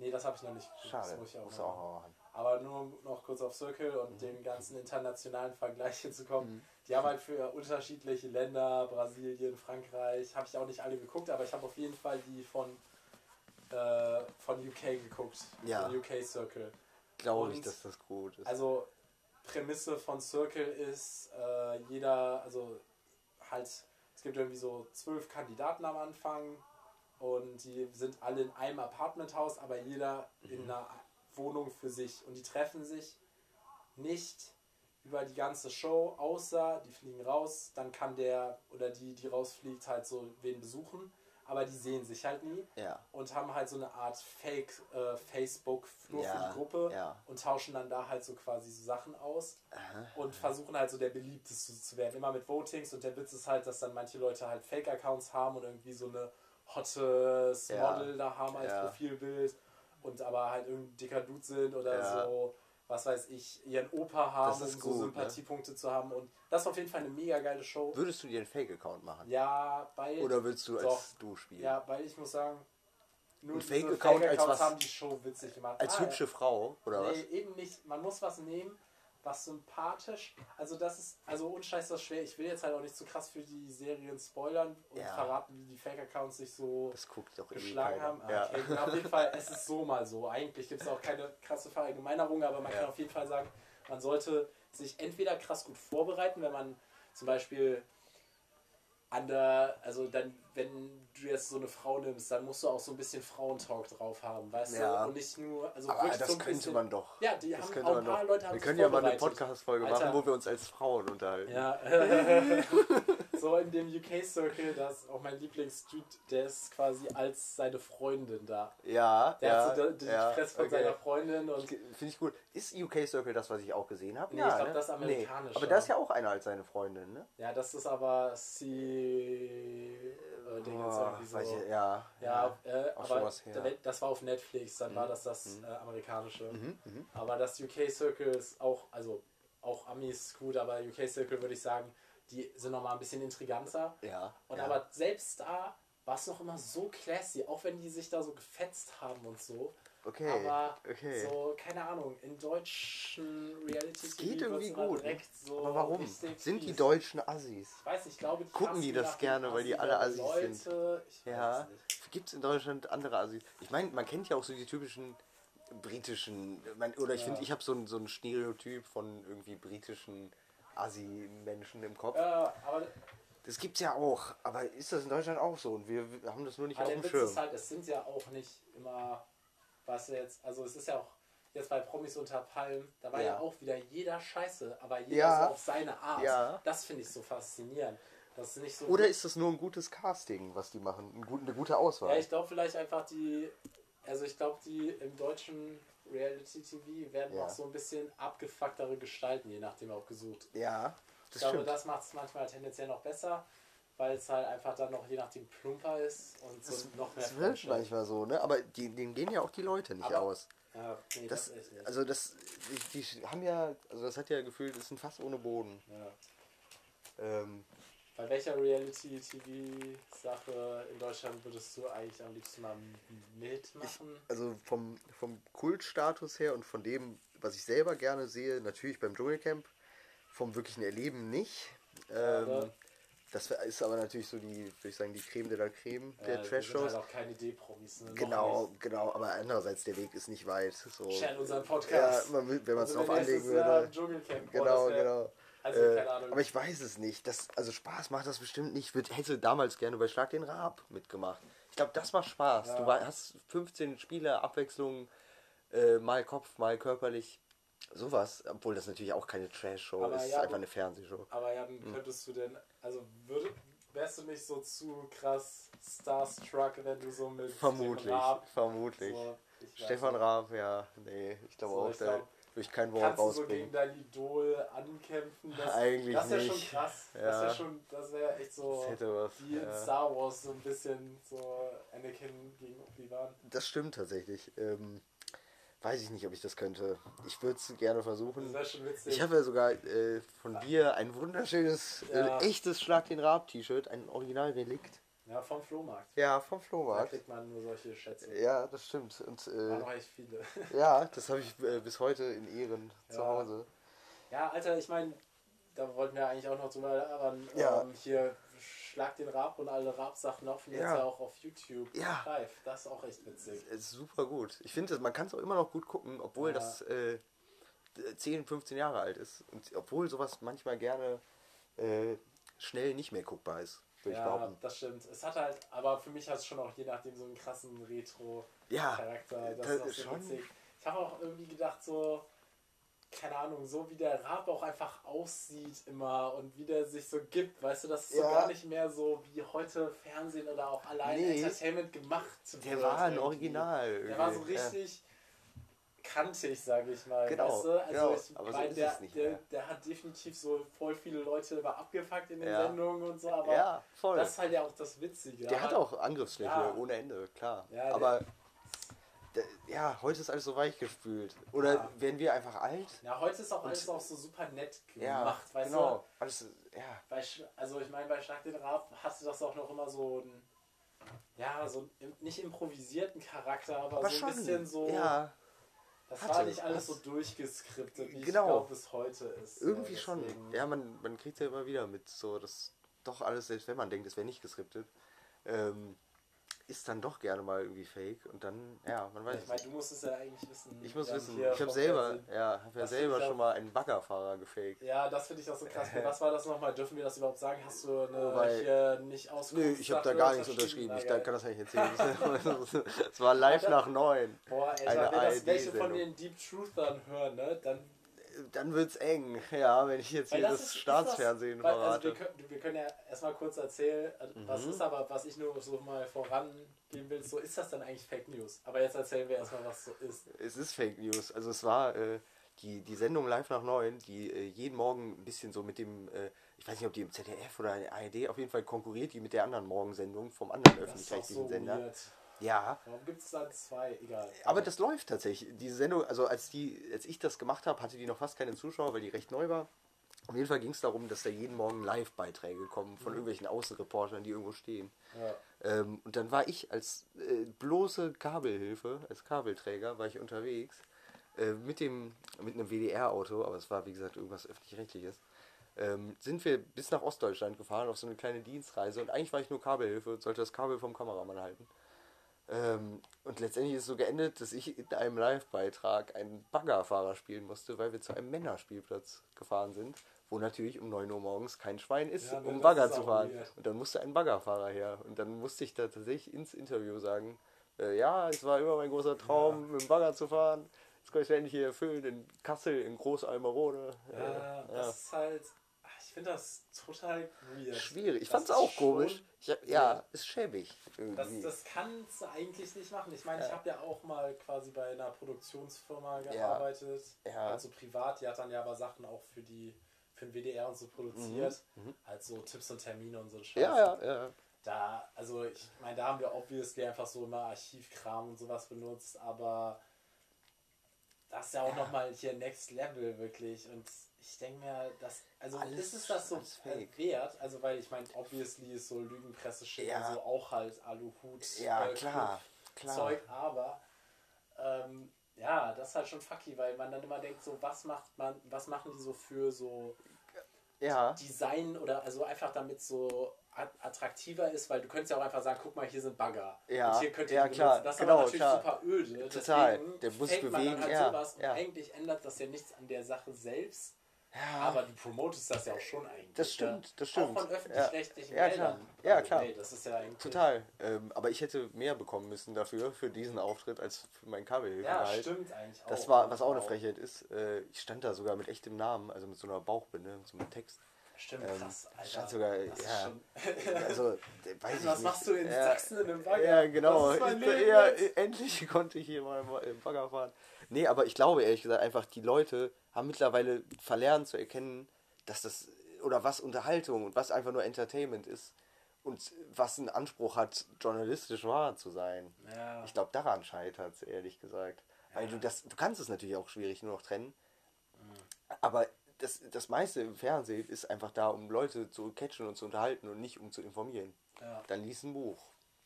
Nee, das habe ich noch nicht geguckt. Schade. Das muss ich auch Musst noch auch machen. Aber nur noch kurz auf Circle und Mhm. den ganzen internationalen Vergleich hinzukommen. Die haben halt für unterschiedliche Länder, Brasilien, Frankreich, habe ich auch nicht alle geguckt, aber ich habe auf jeden Fall die von, äh, von UK geguckt. Ja. Von UK Circle. Glaube ich, dass das gut ist. Also Prämisse von Circle ist, äh, jeder, also halt, es gibt irgendwie so zwölf Kandidaten am Anfang und die sind alle in einem Apartmenthaus, aber jeder in einer Wohnung für sich und die treffen sich nicht über die ganze Show, außer die fliegen raus, dann kann der oder die, die rausfliegt, halt so wen besuchen, aber die sehen sich halt nie ja. und haben halt so eine Art Fake äh, Facebook nur für Ja, die Gruppe ja. und tauschen dann da halt so quasi so Sachen aus Aha. und versuchen halt so der beliebteste zu werden. Immer mit Votings und der Witz ist halt, dass dann manche Leute halt Fake-Accounts haben und irgendwie so eine hottes Ja. Model da haben als Ja. Profilbild und aber halt irgendein dicker Dude sind oder Ja. so, was weiß ich, ihren Opa haben, um gut, so ne? Sympathiepunkte zu haben und das ist auf jeden Fall eine mega geile Show. Würdest du dir einen Fake-Account machen? Ja, weil Oder willst du als Doch. du spielen? ja, weil ich muss sagen, nur Ein Fake-Account als Fake-Accounts was? haben die Show witzig gemacht. Als Ah, hübsche Frau, oder nee, was? eben nicht. Man muss was nehmen, was sympathisch. Also das ist, also unscheiß das schwer. Ich will jetzt halt auch nicht zu krass für die Serien spoilern und Ja. verraten, wie die Fake-Accounts sich so eh geschlagen haben. Ah, Ja. Okay, auf jeden Fall, es ist so mal so. Eigentlich gibt es auch keine krasse Verallgemeinerung, aber man Ja. kann auf jeden Fall sagen, man sollte sich entweder krass gut vorbereiten, wenn man zum Beispiel an der, also dann, wenn du jetzt so eine Frau nimmst, dann musst du auch so ein bisschen Frauentalk drauf haben, weißt Ja. du? Und nicht nur, also Aber das so könnte bisschen, man doch. Ja, die Das haben auch ein paar doch. Leute haben Wir können ja mal eine. Podcast-Folge machen, wo wir uns als Frauen unterhalten. Ja, so in dem UK-Circle, da ist auch mein Lieblingsdude, der ist quasi als seine Freundin da. Ja, Der ja, hat so die ja, Fresse von okay. seiner Freundin und Finde ich gut. Ist UK Circle das, was ich auch gesehen habe? Nee, ich glaub, das ist amerikanisch, Aber ja. da ist ja auch einer als seine Freundin, ne? ja, das ist aber sie äh, Ding so. ich, ja. Ja, äh, Auch schon aber. Mhm. das war auf Netflix, dann war das das äh, amerikanische. Mhm, mhm. Aber das UK Circle ist auch, also auch Amis gut, aber UK Circle würde ich sagen, die sind nochmal ein bisschen intriganter. Ja. Und ja. aber selbst da war es noch immer so classy, auch wenn die sich da so gefetzt haben und so. Okay. Aber okay. so, keine Ahnung, in deutschen reality Es geht irgendwie gut. So Aber warum? Sind die. Deutschen Assis? Ich weiß nicht, ich glaube, die Gucken die das gerne, weil die alle Assi- Assis Leute, Ich weiß Ja. Gibt es in Deutschland andere Assis? Ich meine, man kennt ja auch so die typischen britischen, oder ich Ja. finde, ich habe so so ein Stereotyp von irgendwie britischen Assi-Menschen im Kopf. Ja, aber Das gibt's ja auch, aber ist das in Deutschland auch so? Und wir, haben das nur nicht Aber auf dem Witz Schirm. ist halt, es sind ja auch nicht immer, was jetzt, also es ist ja auch jetzt bei Promis unter Palmen, da war ja, Ja. auch wieder jeder scheiße, aber jeder Ja. so auf seine Art. Ja. Das finde ich so faszinierend. Das ist nicht so. Oder ist das nur ein gutes Casting, was die machen? Ein gut, eine gute Auswahl? ja, ich glaube vielleicht einfach die, also ich glaube die im deutschen Reality TV werden Ja. noch so ein bisschen abgefucktere Gestalten, je nachdem auch gesucht. ja, Ich das glaube, stimmt. das macht es manchmal tendenziell noch besser, weil es halt einfach dann noch je nachdem plumper ist und so noch mehr Das wird manchmal so, ne? Aber die, denen gehen ja auch die Leute nicht Aber- aus. Ja, nee, das, Das, nicht. also das, die, die haben ja, also das hat ja gefühlt, das ist ein Fass ohne Boden. ja. Ähm, Bei welcher Reality-TV-Sache in Deutschland würdest du eigentlich am liebsten mal mitmachen? Also vom, vom Kultstatus her und von dem, was ich selber gerne sehe, natürlich beim Dschungelcamp, vom wirklichen Erleben nicht. Ähm, das ist aber natürlich so die, würde ich sagen, die Creme de la Creme der Äh, Trash-Shows. halt auch keine D-Promis. Ne? Genau, genau, aber andererseits der Weg ist nicht weit. So. Share unseren Ja, Podcast. man, will- wenn man es Also drauf anlegen würde. Dschungelcamp, Genau, genau. Also, Äh, keine Ahnung. aber ich weiß es nicht. Das, also Spaß macht das bestimmt nicht. Ich hätte damals gerne bei Schlag den Raab mitgemacht. Ich glaube, das macht Spaß. Ja. Du hast 15 Spiele, Abwechslung, äh, mal Kopf, mal körperlich. Sowas, obwohl das natürlich auch keine Trash-Show ist, ja, einfach eine Fernsehshow. Aber ja, Hm. dann könntest du denn, also würde, wärst du nicht so zu krass starstruck, wenn du so mit Vermutlich, Raab, vermutlich. so, Stefan Raab, ja, nee, ich glaube So, auch, ich glaub, würde ich kein Wort Kannst du so rausbringen. gegen dein Idol ankämpfen? Das, Eigentlich das wäre schon nicht. krass. Das Ja. wäre schon, das wäre echt so Das was. wie in ja. Star Wars so ein bisschen so Anakin gegen Obi-Wan. Das stimmt tatsächlich. Ähm, weiß ich nicht, ob ich das könnte. Ich würde es gerne Das versuchen. wäre schon witzig. Ich habe ja sogar äh, von dir ein wunderschönes, Ja. äh, echtes Schlag den Raab-T-Shirt, ein Originalrelikt. Ja, vom Flohmarkt. Ja, vom Da Flohmarkt. kriegt man nur solche Schätze. Ja, das stimmt. Und Waren äh, noch echt viele. ja, das habe ich äh, bis heute in Ehren zu Ja. Hause. Ja, Alter, ich meine, da wollten wir eigentlich auch noch drüber, aber Ja. ähm, hier Schlag den Raab und alle Raab-Sachen laufen jetzt Ja. ja auch auf YouTube Ja. live. Das ist auch echt witzig. Es ist super gut. Ich finde, man kann es auch immer noch gut gucken, obwohl Ja. das äh, 10, 15 Jahre alt ist. Und obwohl sowas manchmal gerne äh, schnell nicht mehr guckbar ist, Ja, das stimmt. Es hat halt, aber für mich hat es schon auch je nachdem so einen krassen Ja, Retro-Charakter. das das ist so schon- witzig. Ich habe auch irgendwie gedacht, so, keine Ahnung, so wie der Raab auch einfach aussieht immer und wie der sich so gibt, weißt du, das ist so Ja. gar nicht mehr so wie heute Fernsehen oder auch allein Nee. Entertainment gemacht der wird war ein irgendwie. Original. Der war so irgendwie. Ja. Kantig, sage ich mal. Genau, weißt du? Also genau, ich aber so ist der, es nicht der, der hat definitiv so voll viele Leute immer abgefuckt in den Ja. Sendungen und so, aber Ja, voll. das ist halt ja auch das Witzige. Der aber, hat auch Angriffsfläche Ja. ohne Ende, klar. Ja, Aber der, ja, heute ist alles so weich gespült. Oder Ja. werden wir einfach alt? Ja, heute ist auch alles auch so super nett Ja, gemacht, weißt genau. du? Alles, ja, Bei, also ich meine, bei Schlag den Raab hast du das auch noch immer so ein, ja, so einen nicht improvisierten Charakter, aber, aber so schon. ein bisschen so, ja, das hatte war nicht alles so durchgeskriptet, wie Genau. ich glaube, es heute ist. irgendwie Äh, schon. Ja, man, man kriegt ja immer wieder mit, so dass doch alles, selbst wenn man denkt, es wäre nicht geskriptet, ähm, ist dann doch gerne mal irgendwie fake. Und dann, ja, man weiß Ich es meine, du musst es ja eigentlich wissen. Ich muss wissen, ich habe selber, Fernsehen. ja, habe ja selber schon mal einen Baggerfahrer gefaked. Ja, das finde ich auch so krass. Was war das nochmal? Dürfen wir das überhaupt sagen? Hast du eine Wobei- hier nicht aus? Nö, ich habe da gar nichts unterschrieben. Ich da, kann das nicht erzählen. Es war live nach neun. Boah, Alter, eine wenn das welche von den Deep Truthern hören, ne, dann Dann wird's eng, ja, wenn ich jetzt Weil hier das das, ist- ist Staatsfernsehen das, weil, also wir, können, wir können ja erstmal kurz erzählen, also was Mhm. ist aber, was ich nur so mal vorangeben will, so ist das dann eigentlich Fake News. Aber jetzt erzählen wir erstmal, was so ist. Es ist Fake News. Also es war äh, die, die Sendung live nach neun, die äh, jeden Morgen ein bisschen so mit dem, äh, ich weiß nicht, ob die im ZDF oder in der ARD, auf jeden Fall konkurriert die mit der anderen Morgensendung vom anderen ist öffentlich-rechtlichen so Sender. weird. Ja, Warum gibt es da zwei? Egal. aber das läuft tatsächlich. Diese Sendung, also als die, als ich das gemacht habe, hatte die noch fast keine Zuschauer, weil die recht neu war. Auf jeden Fall ging es darum, dass da jeden Morgen Live-Beiträge kommen von irgendwelchen Außenreportern, die irgendwo stehen. Ja. Ähm, und dann war ich als äh, bloße Kabelhilfe, als Kabelträger, war ich unterwegs äh, mit dem mit einem WDR-Auto, aber es war wie gesagt irgendwas öffentlich-rechtliches. Ähm, sind wir bis nach Ostdeutschland gefahren auf so eine kleine Dienstreise und eigentlich war ich nur Kabelhilfe und sollte das Kabel vom Kameramann halten. Ähm, und letztendlich ist es so geendet, dass ich in einem Live-Beitrag einen Baggerfahrer spielen musste, weil wir zu einem Männerspielplatz gefahren sind, wo natürlich um 9 Uhr morgens kein Schwein ist, Ja, ne, um Bagger zu fahren. weird. Und dann musste ein Baggerfahrer her. Und dann musste ich da tatsächlich ins Interview sagen, äh, ja, es war immer mein großer Traum, mit dem Bagger zu fahren. Jetzt kann ich es endlich hier erfüllen in Kassel, in Großalmerode. Ja, Äh, das ist halt. Ich finde das total weird. Schwierig. Ich Das fand es auch komisch. Ich, ja, ist schäbig. Das, Irgendwie. das kannst du eigentlich nicht machen. Ich meine, ich Ja. habe ja auch mal quasi bei einer Produktionsfirma Ja. gearbeitet. Ja. Also privat. Die hat dann ja aber Sachen auch für die für den WDR und so produziert. Halt so Tipps und Termine und so ein Scheiß. Mhm. ja, ja, ja. Da, also ich meine, da haben wir obviously einfach so immer Archivkram und sowas benutzt, aber das ist ja auch nochmal hier Next Level wirklich. Und ich denke mir, dass, also Alles- ist es das so wert? Also weil ich meine, obviously ist so Lügenpresse-Shit Ja. und so auch halt Aluhut Ja, äh, klar, klar. Zeug, aber ähm, ja, das ist halt schon fucky, weil man dann immer denkt, so was macht man, was machen die so für so Ja, Design oder also einfach damit so at- attraktiver ist, weil du könntest ja auch einfach sagen, guck mal, hier sind Bagger. Ja, und hier könnt ihr ja, klar, benutzen. Das ist genau, aber natürlich klar. super öde. Total. Deswegen Der muss fängt man bewegen, dann halt ja, sowas und ja. eigentlich ändert das ja nichts an der Sache selbst. Ja. Aber du promotest das ja auch schon eigentlich. Das stimmt, ja. das stimmt. Auch von öffentlich-rechtlichen Ja, klar. Geldern. Ja, Also, klar. Hey, das ist ja eigentlich. Total. Ähm, aber ich hätte mehr bekommen müssen dafür, für diesen Auftritt, als für meinen Ja, Kabelhilfengehalt. stimmt eigentlich auch. Das war, was auch eine. Frechheit ist, äh, ich stand da sogar mit echtem Namen, also mit so einer Bauchbinde, mit so einem Text. Stimmt, Ähm, krass, Alter. stand sogar, das ja. Also, weiß ich Was nicht. machst du in Ja, Sachsen in einem Bagger? Ja, genau. Ich- ja, endlich konnte ich hier mal im Bagger fahren. Nee, aber ich glaube ehrlich gesagt einfach, die Leute haben mittlerweile verlernt zu erkennen, dass das, oder was Unterhaltung und was einfach nur Entertainment ist und was einen Anspruch hat, journalistisch wahr zu sein. Ja. Ich glaube, daran scheitert es, ehrlich gesagt. Weil du das, du kannst es natürlich auch schwierig nur noch trennen. Aber das, das meiste im Fernsehen ist einfach da, um Leute zu catchen und zu unterhalten und nicht um zu informieren. Ja. Dann lies ein Buch,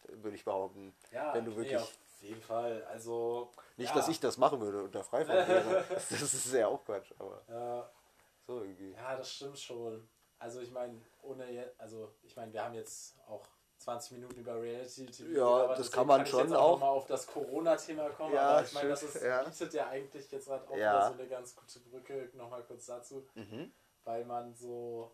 würde ich behaupten. Ja, wenn du nee, wirklich. Auf jeden Fall. Also. nicht, ja, dass ich das machen würde unter Freifunk wäre. Das, ist ja auch Quatsch, aber Ja, so irgendwie. ja, das stimmt schon. Also, ich meine, ohne. Also, ich meine, wir haben jetzt auch 20 Minuten über Reality TV. Ja, das kann man ich schon jetzt auch. noch mal auf das Corona-Thema kommen. Ja, aber ich meine, das ist, ja. bietet ja eigentlich jetzt gerade auch Ja. so eine ganz gute Brücke. Nochmal kurz dazu. Mhm. weil man so,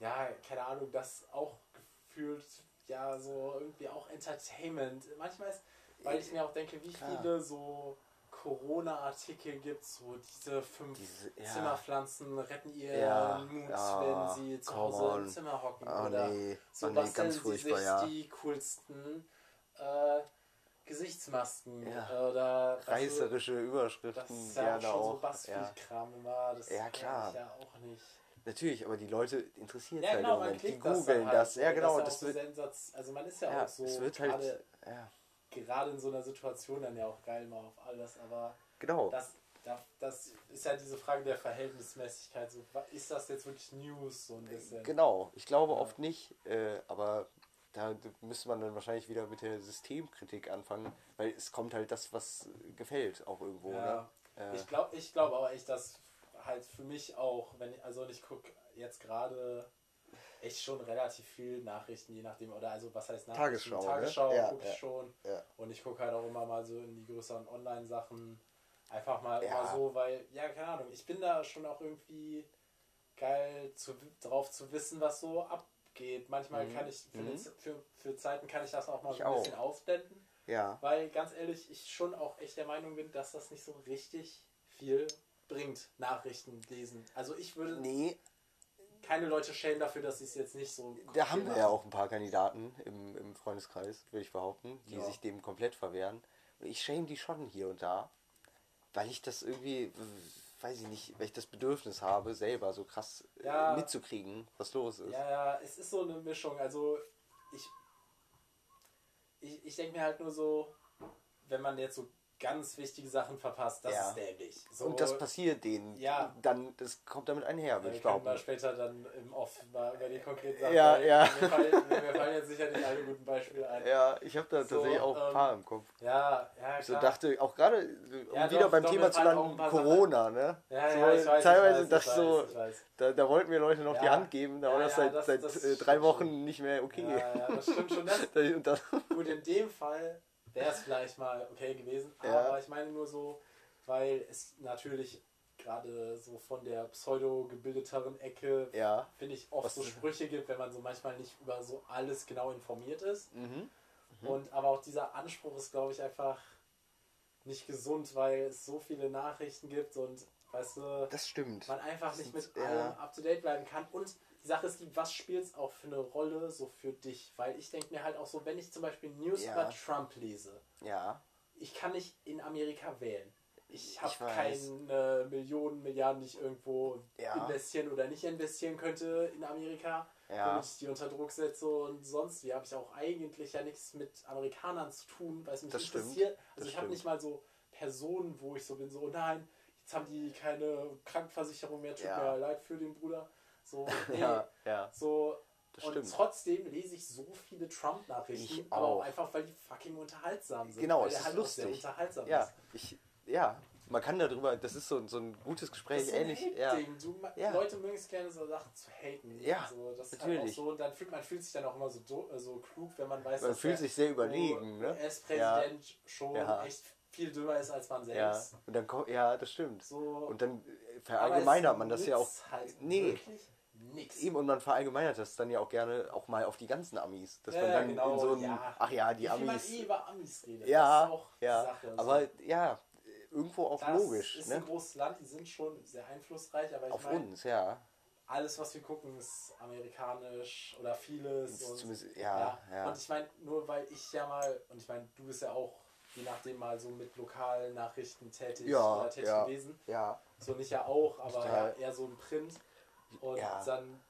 ja, keine Ahnung, das auch gefühlt, ja, so irgendwie auch Entertainment. Manchmal ist, weil ich mir auch denke, wie Klar. viele so Corona-Artikel gibt so diese fünf Diese- ja. Zimmerpflanzen retten ihr Ja, Mut, ja, wenn sie zu Hause on. im Zimmer hocken Oh oder nee, so oh nee, basteln ganz sie furchtbar, sich ja. die coolsten äh, Gesichtsmasken Ja. oder weißt du, Reißerische das Überschriften ist ja auch schon so auch. ja. Buzzfeed-Kram immer, das Ja, klar. ja auch nicht. Natürlich, aber die Leute interessiert Ja, halt genau, im man Moment. Die das googeln halt. das. Ja, und genau. Das, Das ja wird, so Sensatz, also man ist ja, ja, auch so es wird halt. Ja, gerade in so einer Situation dann ja auch geil mal auf alles, aber genau. das, das, das ist ja diese Frage der Verhältnismäßigkeit. So, ist das jetzt wirklich News so ein bisschen? Genau, ich glaube oft nicht, äh, aber da müsste man dann wahrscheinlich wieder mit der Systemkritik anfangen, weil es kommt halt das, was gefällt, auch irgendwo. Ja. Ne? Äh, Ich glaube ich glaub aber echt, dass halt für mich auch, wenn also ich gucke jetzt gerade echt schon relativ viel Nachrichten, je nachdem, oder also was heißt Nachrichten? Tagesschau, ne? Tagesschau Ja, gucke ich ja. schon. ja. Und ich gucke halt auch immer mal so in die größeren Online-Sachen. Einfach mal Ja. immer so, weil, ja, keine Ahnung, ich bin da schon auch irgendwie geil zu, drauf zu wissen, was so abgeht. Manchmal Mhm. kann ich, für, Mhm. für, für Zeiten kann ich das auch mal Ich so ein auch. bisschen ausblenden. ja. Weil ganz ehrlich, ich schon auch echt der Meinung bin, dass das nicht so richtig viel bringt, Nachrichten lesen. Also ich würde Nee, keine Leute schämen dafür, dass sie es jetzt nicht so. da haben wir ja auch ein paar Kandidaten im, im Freundeskreis, würde ich behaupten, die Ja. sich dem komplett verwehren. Und ich schäme die schon hier und da, weil ich das irgendwie, weiß ich nicht, weil ich das Bedürfnis habe, selber so krass äh, Ja. mitzukriegen, was los ist. Ja, ja, es ist so eine Mischung. Also ich, ich, ich denke mir halt nur so, wenn man jetzt so ganz wichtige Sachen verpasst, das Ja. ist dämlich. So, und das passiert denen. Ja. Dann, das kommt damit einher, würde wir ich mal behaupten. später dann im Off mal über die konkreten Sachen. Ja, ja. Mir fallen, mir fallen jetzt sicher nicht alle guten Beispiele ein. Ja, ich habe da So, tatsächlich auch ein ähm, paar im Kopf. Ja, ja, Ich so klar. dachte, auch gerade, um Ja, wieder doch, beim doch, Thema zu landen, Corona, ne? ja, so, ja, ich weiß, teilweise ich das weiß, so, ich weiß, weiß. Da, da wollten mir Leute noch die Ja. Hand geben, da Ja, war das ja, seit, das- seit das äh, drei schon. Wochen nicht mehr okay. Ja, ja, das stimmt schon. Das, Und Gut, in dem Fall wäre es vielleicht mal okay gewesen, Ja. aber ich meine nur so, weil es natürlich gerade so von der pseudo-gebildeteren Ecke, ja. finde ich, oft Was- so Sprüche gibt, wenn man so manchmal nicht über so alles genau informiert ist. Mhm. Und aber auch dieser Anspruch ist, glaube ich, einfach nicht gesund, weil es so viele Nachrichten gibt und weißt du, Das stimmt. man einfach nicht mit Ja. allem up to date bleiben kann. Und die Sache ist die, was spielt es auch für eine Rolle so für dich? Weil ich denke mir halt auch so, wenn ich zum Beispiel News Ja. über Trump lese, Ja. ich kann nicht in Amerika wählen. Ich habe keine Millionen, Milliarden, die ich irgendwo Ja. investieren oder nicht investieren könnte in Amerika, Ja. damit ich die unter Druck setze und sonst wie habe ich auch eigentlich ja nichts mit Amerikanern zu tun, weil es mich Das stimmt. interessiert. Also Das ich habe stimmt. nicht mal so Personen, wo ich so bin, so oh nein, jetzt haben die keine Krankenversicherung mehr, tut Ja. mir leid für den Bruder. So, nee, Ja, ja. so. Das und stimmt. trotzdem lese ich so viele Trump-Nachrichten, Ich aber auch einfach, weil die fucking unterhaltsam sind. Genau, weil es der ist halt lustig. unterhaltsam Ja, ist. ich, ja, man kann darüber, das ist so, so ein gutes Das Gespräch, ist so ein ähnlich. Ja. Du, Ja. Leute mögen es gerne, so Sachen zu haten. Ja, so, das Ist natürlich. halt so, und dann fühlt man fühlt sich dann auch immer so, do, äh, so klug, wenn man weiß, man dass fühlt der sich sehr überlegen, ne? US-Präsident schon Ja. echt viel dümmer ist als man Ja, selbst. und dann ja, das stimmt. So, Und dann verallgemeinert man das ja auch. Halt Nee. Wirklich nix. Eben, und man verallgemeinert das dann ja auch gerne auch mal auf die ganzen Amis. Dass Ja, man ja, dann genau, in so einem, ja. ach ja, die Wie viel man Amis. eh über Amis redet. das Ja, ja, Sache. aber so. ja, irgendwo auch das logisch, ist ne? ein großes Land, die sind schon sehr einflussreich, aber ich Auf meine, uns, ja. alles, was wir gucken, ist amerikanisch oder vieles. Und, zumindest- ja, ja. Und ich meine, nur weil ich ja mal, und ich meine, du bist ja auch je nachdem mal so mit lokalen Nachrichten tätig Ja, oder tätig ja. gewesen. Ja, So nicht ja auch, aber ja, eher so im Print. Und Ja. dann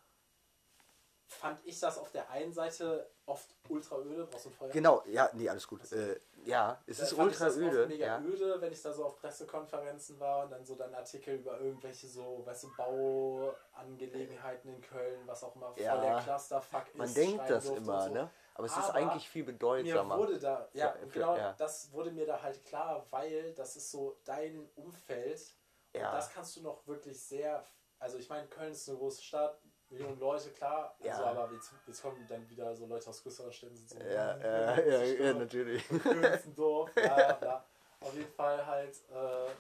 fand ich das auf der einen Seite oft ultra öde. Brauchst du ein Feuer? genau, ja, nee, alles gut. Äh, ja, es Da ist ultra ich das oft öde. mega Ja. öde, wenn ich da so auf Pressekonferenzen war und dann so dann Artikel über irgendwelche so, weißt du, Bauangelegenheiten in Köln, was auch immer voll Ja. der Clusterfuck ist. Man denkt das immer, so. ne? Aber es ist Aber eigentlich viel Mir bedeutsamer. wurde da, ja, Für- für- genau, ja. das wurde mir da halt klar, weil das ist so dein Umfeld und das kannst du noch wirklich sehr, also ich meine, Köln ist eine große Stadt, Millionen Leute, klar, Ja. also aber jetzt, jetzt kommen dann wieder so Leute aus größeren Städten, so, ja, "Hm, ja, ja, ist ja, natürlich. Dorf, ja, ja. Auf jeden Fall halt äh,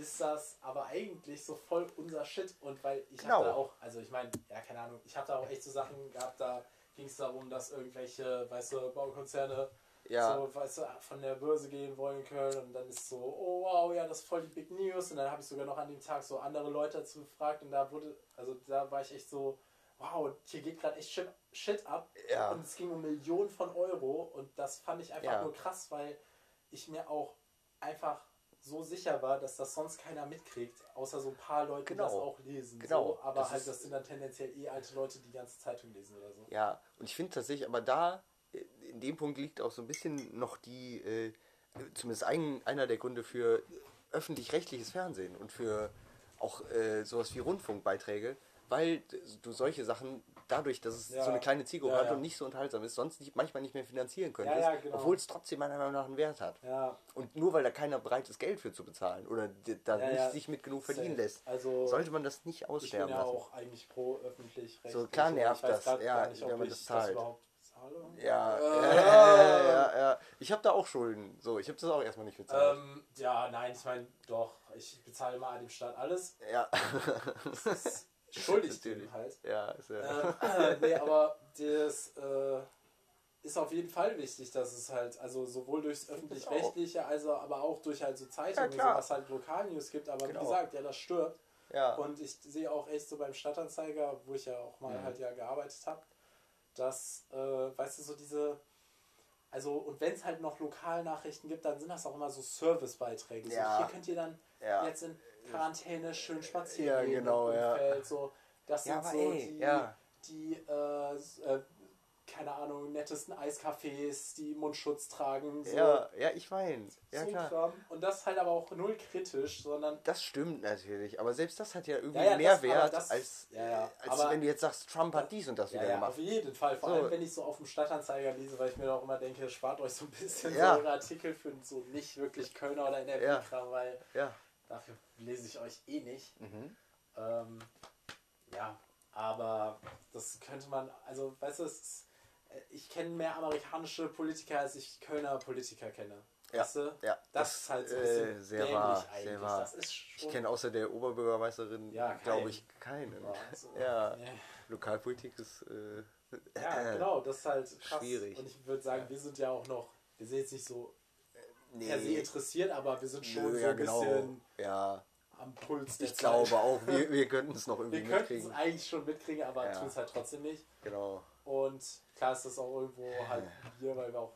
ist das aber eigentlich so voll unser Shit und weil ich Genau. habe da auch, also ich meine, ja keine Ahnung, ich habe da auch echt so Sachen gehabt, da ging es darum, dass irgendwelche, weißt du, Baukonzerne Ja, so, weißt du, von der Börse gehen wollen Köln und dann ist so, oh wow, ja, das ist voll die Big News und dann habe ich sogar noch an dem Tag so andere Leute dazu gefragt und da wurde, also da war ich echt so, wow, hier geht gerade echt Shit, Shit ab Ja. und es ging um Millionen von Euro und das fand ich einfach Ja. nur krass, weil ich mir auch einfach so sicher war, dass das sonst keiner mitkriegt, außer so ein paar Leute, die Genau. das auch lesen. Genau. So, aber Das halt, das sind dann tendenziell eh alte Leute, die die ganze Zeitung lesen oder so. ja. Und ich finde tatsächlich, aber da, in dem Punkt liegt auch so ein bisschen noch die, äh, zumindest ein, einer der Gründe für öffentlich-rechtliches Fernsehen und für auch äh, sowas wie Rundfunkbeiträge, weil du solche Sachen dadurch, dass es Ja. so eine kleine Zielgruppe Ja, hat ja. und nicht so unterhaltsam ist, sonst nicht, manchmal nicht mehr finanzieren könntest, genau. obwohl es trotzdem meiner Meinung nach einen Wert hat. Und nur weil da keiner bereit ist, Geld für zu bezahlen oder da nicht sich mit genug verdienen safe. lässt, Also, sollte man das nicht Ich bin aussterben ja lassen. auch eigentlich pro öffentlich rechtlich. So, klar nervt das, ja, nicht, wenn man das zahlt. überhaupt zahle. Ja, Äh, ja, ja, ja. Ich habe da auch Schulden. So, ich habe das auch erstmal nicht bezahlt. Ähm, ja, nein, ich meine, doch, ich bezahle mal dem Staat alles. ja. Das ist schuldig Natürlich. dem halt. ja, ist ja. Ähm, nee, aber das äh, ist auf jeden Fall wichtig, dass es halt, also sowohl durchs öffentlich-rechtliche, also aber auch durch halt so Zeitungen, Ja, so, was halt Lokalnews gibt, aber Genau. wie gesagt, ja, das stirbt. ja. Und ich sehe auch echt so beim Stadtanzeiger, wo ich ja auch mal Mhm. halt ja gearbeitet habe, dass, äh, weißt du, so diese, also und wenn es halt noch Lokalnachrichten gibt, dann sind das auch immer so Servicebeiträge. So, Ja. hier könnt ihr dann ja. jetzt in Quarantäne schön spazieren Ja, gehen genau, im ja. Umfeld. So, das Ja, sind so ey, die, ja. die äh, äh, keine Ahnung, nettesten Eiscafés, die Mundschutz tragen. So, ja, ja, ich meine. Ja, so ein klar. Kram. Und das halt aber auch null kritisch, sondern Das stimmt natürlich, aber selbst das hat ja irgendwie Ja, ja, mehr das- Wert, das- als, ja, als wenn du jetzt sagst, Trump hat dies und das Ja, wieder ja, gemacht. auf jeden Fall. Vor So. allem, wenn ich so auf dem Stadtanzeiger lese, weil ich mir auch immer denke, spart euch so ein bisschen so eure Artikel für so nicht wirklich Kölner oder NRW-Kram, weil dafür lese ich euch eh nicht. Mhm. Ähm, ja, aber das könnte man, also, weißt du, es ist, ich kenne mehr amerikanische Politiker, als ich Kölner Politiker kenne. Ja, Weißt du? ja, Das, ist halt so ein äh, bisschen sehr dämlich wahr, eigentlich. sehr wahr. Das Ich kenne außer der Oberbürgermeisterin, Ja, glaube ich, keinen. So, Ja. nee. Lokalpolitik ist äh, Ja, äh, genau, das ist halt krass. schwierig. Und ich würde sagen, wir sind ja auch noch, wir sind jetzt nicht so nee. per se interessiert, aber wir sind schon Nö, so ja, ein genau. bisschen Ja, am Puls der ich Zeit. glaube auch, wir, wir könnten es noch irgendwie Wir könnten es mitkriegen. eigentlich schon mitkriegen, aber Ja. tun es halt trotzdem nicht. Genau. Und klar ist das auch irgendwo halt wir, weil wir auch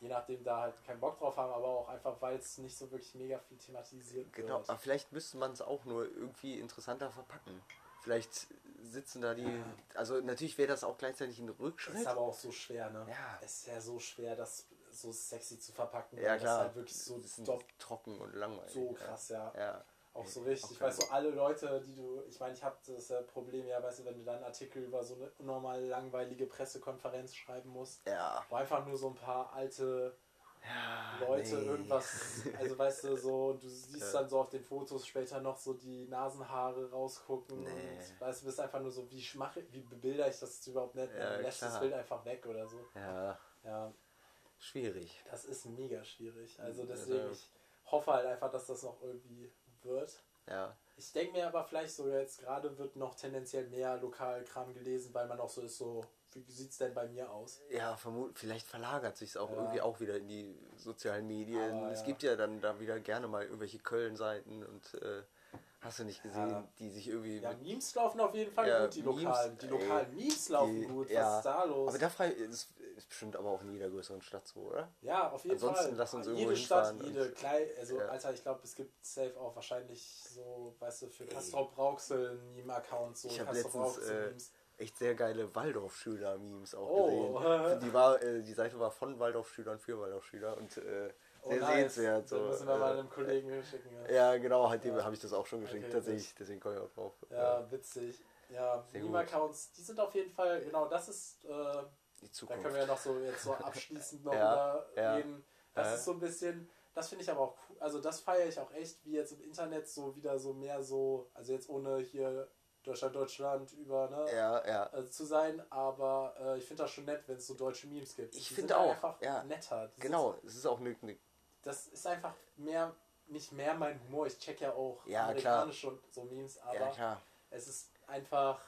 je nachdem da halt keinen Bock drauf haben, aber auch einfach, weil es nicht so wirklich mega viel thematisiert Genau, wird. aber vielleicht müsste man es auch nur irgendwie interessanter verpacken. Vielleicht sitzen da die. Ja. Also natürlich wäre das auch gleichzeitig ein Rückschritt. ist aber auch so schwer, ne? Ja. Es ist ja so schwer, das so sexy zu verpacken, Ja klar. das halt wirklich so ist trocken und langweilig. so krass, ja. Ja. Auch so richtig, kein weißt du, alle Leute, die du, ich meine, ich habe das äh, Problem ja, weißt du, wenn du dann Artikel über so eine unnormal langweilige Pressekonferenz schreiben musst, Ja. wo einfach nur so ein paar alte ja Leute nee. irgendwas, also weißt du, so, du siehst Ja. dann so auf den Fotos später noch so die Nasenhaare rausgucken Nee. und weißt du, bist einfach nur so, wie mache wie bebilder ich das jetzt überhaupt nicht, Ja, lässt das. Bild einfach weg oder so. Ja, Ja, schwierig. das ist mega schwierig. Also deswegen, ich hoffe halt einfach, dass das noch irgendwie wird. Ja. Ich denke mir aber vielleicht so jetzt gerade wird noch tendenziell mehr Lokalkram gelesen, weil man auch so ist, so, wie sieht's denn bei mir aus? Ja, vermut, vielleicht verlagert sich es auch Ja. irgendwie auch wieder in die sozialen Medien. Aber es ja. gibt ja dann da wieder gerne mal irgendwelche Köln-Seiten und äh, hast du nicht gesehen, Ja. die sich irgendwie. Ja, Memes laufen auf jeden Fall Ja, gut, die Memes, lokalen. Die ey, lokalen Memes laufen die- gut. Was ja. ist da los? aber da frei ist, ist bestimmt aber auch in jeder größeren Stadt so, oder? ja, auf jeden Ansonsten Fall. lass uns irgendwo jede Stadt, jede klein, also. Alter, ich glaube, es gibt safe auch wahrscheinlich so, weißt du, für Castrop Rauxel ein Meme-Account, so Ich hab letztens, äh. Echt sehr geile Waldorfschüler-Memes auch Oh. gesehen. Die, war, äh, die Seite war von Waldorfschülern für Waldorfschüler und äh, Oh, sehr nice. sehenswert. So, Dann müssen wir mal einem Kollegen schicken. Ja, Ja, genau, halt dem Ja. habe ich das auch schon geschickt, Okay, tatsächlich. Deswegen komme ich auch drauf. ja witzig. Ja, Sehr gut. Meme-Accounts, die sind auf jeden Fall, genau, das ist, äh, Die Da Zukunft. können wir ja noch so jetzt so abschließend noch Ja, über ja. reden. Das Ja. ist so ein bisschen, das finde ich aber auch cool. Also das feiere ich auch echt, wie jetzt im Internet so wieder so mehr so, also jetzt ohne hier Deutschland, Deutschland über, ne? ja, ja. äh, zu sein, aber äh, ich finde das schon nett, wenn es so deutsche Memes gibt. Ich finde auch, einfach ja. netter. Die Genau, es ist auch eine. eine das ist einfach mehr, nicht mehr mein Humor. Ich check ja auch Ja, amerikanische und so Memes, aber ja, klar. es ist einfach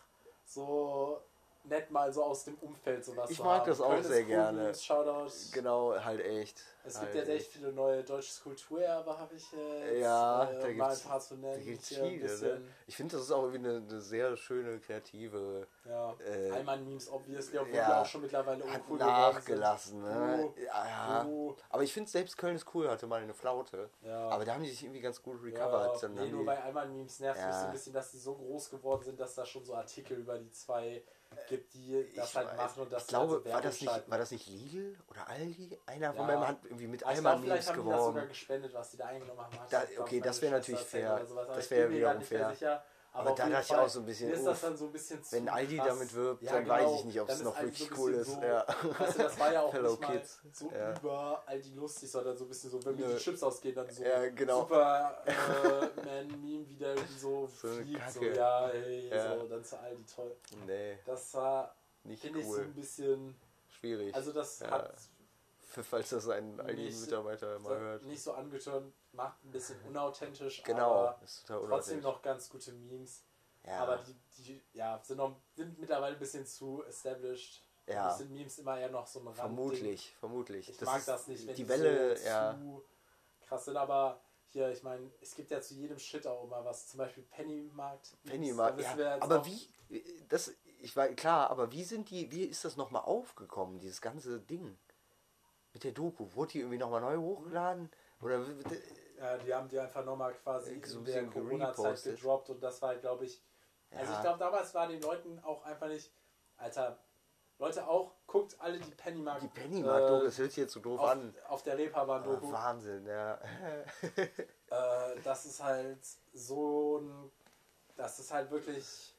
so nett mal so aus dem Umfeld sowas Ich zu mag haben. das auch Köln ist sehr cool, gerne. Shoutout. Genau, halt echt. Es halt gibt jetzt echt viele neue deutsche Kulturerbe, habe ich jetzt, Ja, äh, da mal ein gibt's- paar zu Da nennen. gibt's Hier ein viele, ne? Ich finde, das ist auch irgendwie eine, eine sehr schöne, kreative. Ja, Äh, Allmann-Memes, obviously, obwohl ja, die auch schon mittlerweile uncool nachgelassen, ne? sind. Ja, ja. Uh, Aber ich finde selbst Köln ist cool, hatte mal eine Flaute. ja. Aber da haben die sich irgendwie ganz gut ja, recovered. Dann nee, nur die, bei Allmann-Memes nervt mich Ja. so ein bisschen, dass die so groß geworden sind, dass da schon so Artikel über die zwei gibt, die das ich halt weiß- machen und das ich glaube, halt so war das, nicht, schalten. war das nicht Lidl oder Aldi? Einer von Ja. meinem Hand irgendwie mit vielleicht Memes haben die das sogar geworben. gespendet, was die da eingenommen haben. Hat Da- okay, das meine wär Schwester natürlich fair. Das ich wär bin mir grad wiederum fair. Sicher. Aber auf da dachte ich Fall, auch so ein bisschen, ist das dann so ein bisschen zu Wenn Aldi krass. damit wirbt, Ja, dann genau. weiß ich nicht, ob es noch richtig so cool ist. So, Ja. Weißt du, das war ja auch Hello nicht mal Kids. so Ja. über Aldi lustig, sondern so ein bisschen so, wenn mir die Chips ausgehen, dann so Ja, genau. super äh, wieder so, So fliegt, so ja, hey, so, dann zu Aldi, toll. Nee, Das war, finde ich, so cool. ein bisschen, Schwierig. also das hat falls das ein Aldi-Mitarbeiter mal hört. nicht so angetönt, macht ein bisschen unauthentisch, Genau, aber trotzdem unauthentisch. noch ganz gute Memes. Ja, Aber die, die ja, sind, noch, sind mittlerweile ein bisschen zu established. Ja. Das sind Memes immer eher noch so ein Randding. vermutlich, vermutlich. Ich mag ist das nicht, wenn die Welle, so ja. zu krass sind, aber hier, ich meine, es gibt ja zu jedem Shit auch immer was. Zum Beispiel Pennymarkt. Pennymarkt, ja. Aber wie, das, ich war klar, aber wie sind die, wie ist das nochmal aufgekommen, dieses ganze Ding? Mit der Doku, wurde die irgendwie nochmal neu hochgeladen? Oder, Ja, die haben die einfach nochmal quasi So ein in der Corona-Zeit gedroppt und das war, glaube ich, also Ja. ich glaube, damals war den Leuten auch einfach nicht, Alter, Leute auch, guckt alle die Pennymarkt. die Pennymarkt-Doku, äh, das hört sich jetzt so doof auf, an. auf der Ah, Reeperbahn-Doku. Wahnsinn, ja. Äh, das ist halt so ein. Das ist halt wirklich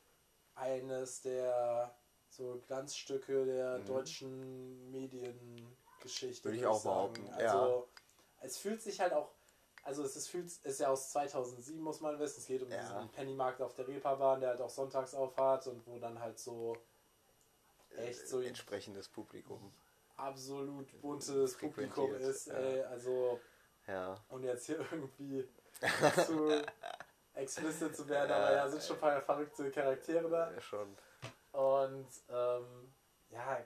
eines der so Glanzstücke der Mhm. deutschen Mediengeschichte. Würde ich auch behaupten, Also, es fühlt sich halt auch. Also, es ist, fühlt, ist ja aus 2007, muss man wissen. Es geht um Ja. diesen Pennymarkt auf der Reeperbahn, der halt auch sonntags aufhat und wo dann halt so echt so Entsprechendes Publikum. absolut buntes Publikum ist. ja. Ey, also. Ja. und jetzt hier irgendwie zu explicit zu werden, aber ja, sind schon ein paar verrückte Charaktere da. ja schon. Und ähm, ja,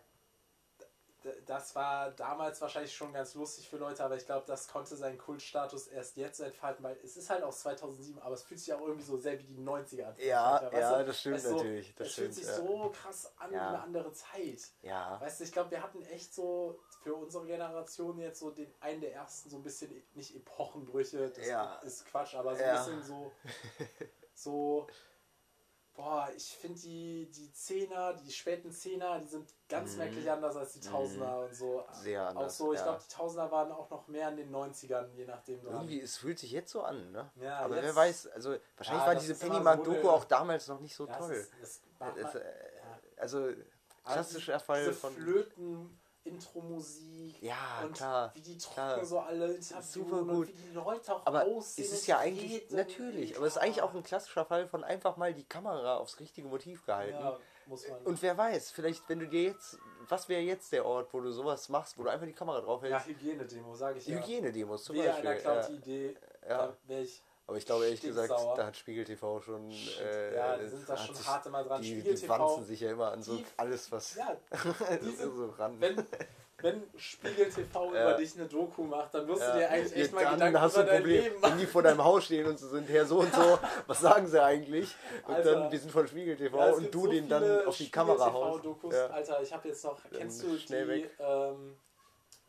das war damals wahrscheinlich schon ganz lustig für Leute, aber ich glaube, das konnte seinen Kultstatus erst jetzt entfalten, weil es ist halt aus 2007, aber es fühlt sich auch irgendwie so sehr wie die 90er an. Ja, Weißt ja, das stimmt so- natürlich. Das es stimmt, fühlt sich ja. so krass an Ja. wie eine andere Zeit. Ja. Weißt du, ich glaube, wir hatten echt so für unsere Generation jetzt so den einen der ersten so ein bisschen, nicht Epochenbrüche, das Ja. ist Quatsch, aber so Ja. ein bisschen so, so boah, ich finde die, die Zehner, die späten Zehner, die sind ganz Mhm. merklich anders als die Tausender und so. Sehr anders. Auch so, ich ja. glaube, die Tausender waren auch noch mehr in den 90ern, je nachdem. dran. Irgendwie, es fühlt sich jetzt so an, ne? Ja, Aber wer jetzt- weiß, also wahrscheinlich Ja, war diese ist Pennymark-Doku so, auch damals noch nicht so toll. ist- mal- äh, also, klassischer Fall diese von. Flöten, Intro-Musik Ja, und klar, wie die klar. trocken so alle interviewen Super und gut. wie die Leute auch Aber aussehen. es ist ja eigentlich, natürlich, aber es ist eigentlich auch ein klassischer Fall von einfach mal die Kamera aufs richtige Motiv gehalten. Ja, muss man. Und wer weiß, vielleicht, wenn du dir jetzt, was wäre jetzt der Ort, wo du sowas machst, wo du einfach die Kamera drauf ja, hältst? Hygienedemo, sage ich ja. Hygienedemos zum Wehe einer Beispiel. klaut Ja. die Idee, Ja. da wäre ich Aber ich glaube ehrlich gesagt, da hat Spiegel TV schon. Äh, ja, die sind da schon sich- hart immer dran. Die, Spiegel die wanzen sich ja immer an so die- alles, was ja, die sind, so ran. wenn, wenn Spiegel TV Ja. über dich eine Doku macht, dann wirst Ja. du dir eigentlich echt mal dann Gedanken hast du über ein dein Problem, Leben wenn machen. die vor deinem Haus stehen und so sind, Herr so und so, was sagen sie eigentlich? Und Alter. dann, wir sind von Spiegel TV Ja, und du so den dann auf die Spiegel Kamera haust. Dokus. Ja. Alter, ich habe jetzt noch, kennst du die, ähm,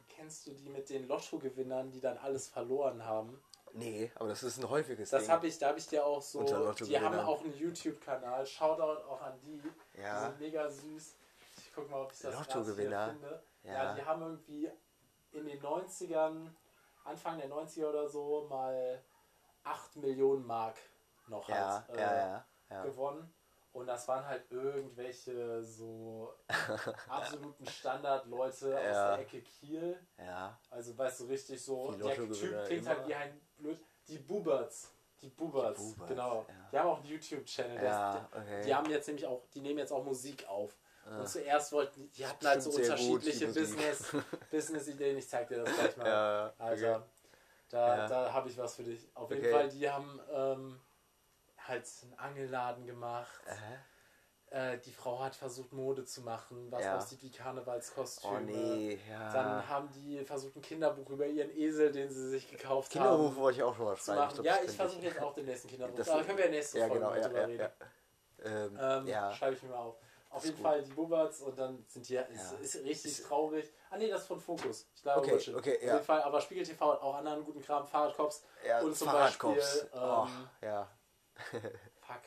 kennst du die mit den Lottogewinnern, die dann alles verloren haben? Nee, aber das ist ein häufiges Das Ding. habe ich, da habe ich dir auch so, Unter die Lottogewinnern. haben auch einen YouTube-Kanal, Shoutout auch an die, die Ja. sind mega süß. Ich guck mal, ob ich das Lottogewinner. finde. Ja. Ja. die haben irgendwie in den 90ern, Anfang der 90er oder so, mal 8 Millionen Mark noch ja, halt, äh, ja, ja, ja. gewonnen. Und das waren halt irgendwelche so absoluten Standardleute aus der Ecke Kiel. ja. Also weißt du richtig so, Die der Typ klingt immer. halt wie ein blöd. Die Buberts. Die Buberts, Die Buberts, genau. ja. Die haben auch einen YouTube-Channel. Ja, okay. Die haben jetzt nämlich auch, die nehmen jetzt auch Musik auf. Ah. Und zuerst wollten die, hatten halt so gut, unterschiedliche Musik. Business, Business-Ideen. Ich zeig dir das gleich mal. Ja, Alter, okay. da, Ja. da habe ich was für dich. Auf jeden Okay. Fall, die haben ähm, halt einen Angelladen gemacht. Äh? Äh, die Frau hat versucht, Mode zu machen, was Ja. aussieht wie Karnevalskostüme. Oh nee, ja. Dann haben die versucht, ein Kinderbuch über ihren Esel, den sie sich gekauft Kinderbuch haben, wollte ich auch schon mal schreiben. glaub, ja, ich versuche jetzt auch den nächsten Kinderbuch. Das- da können wir nächste Ja, Folge genau, mal ja, drüber ja, reden. ja. Ähm, Ähm, ja. Schreibe ich mir mal auf. Auf Ist jeden gut. Fall die Buberts und dann sind die, ist, Ja. ist richtig traurig. Ah nee, das ist von Fokus. Ich glaube, Okay, Bullshit. okay, Auf ja. jeden Fall, aber Spiegel TV hat auch anderen guten Kram, Fahrradcops ja, und zum Fahrradcops. Beispiel, oh, ähm, ja. fuck,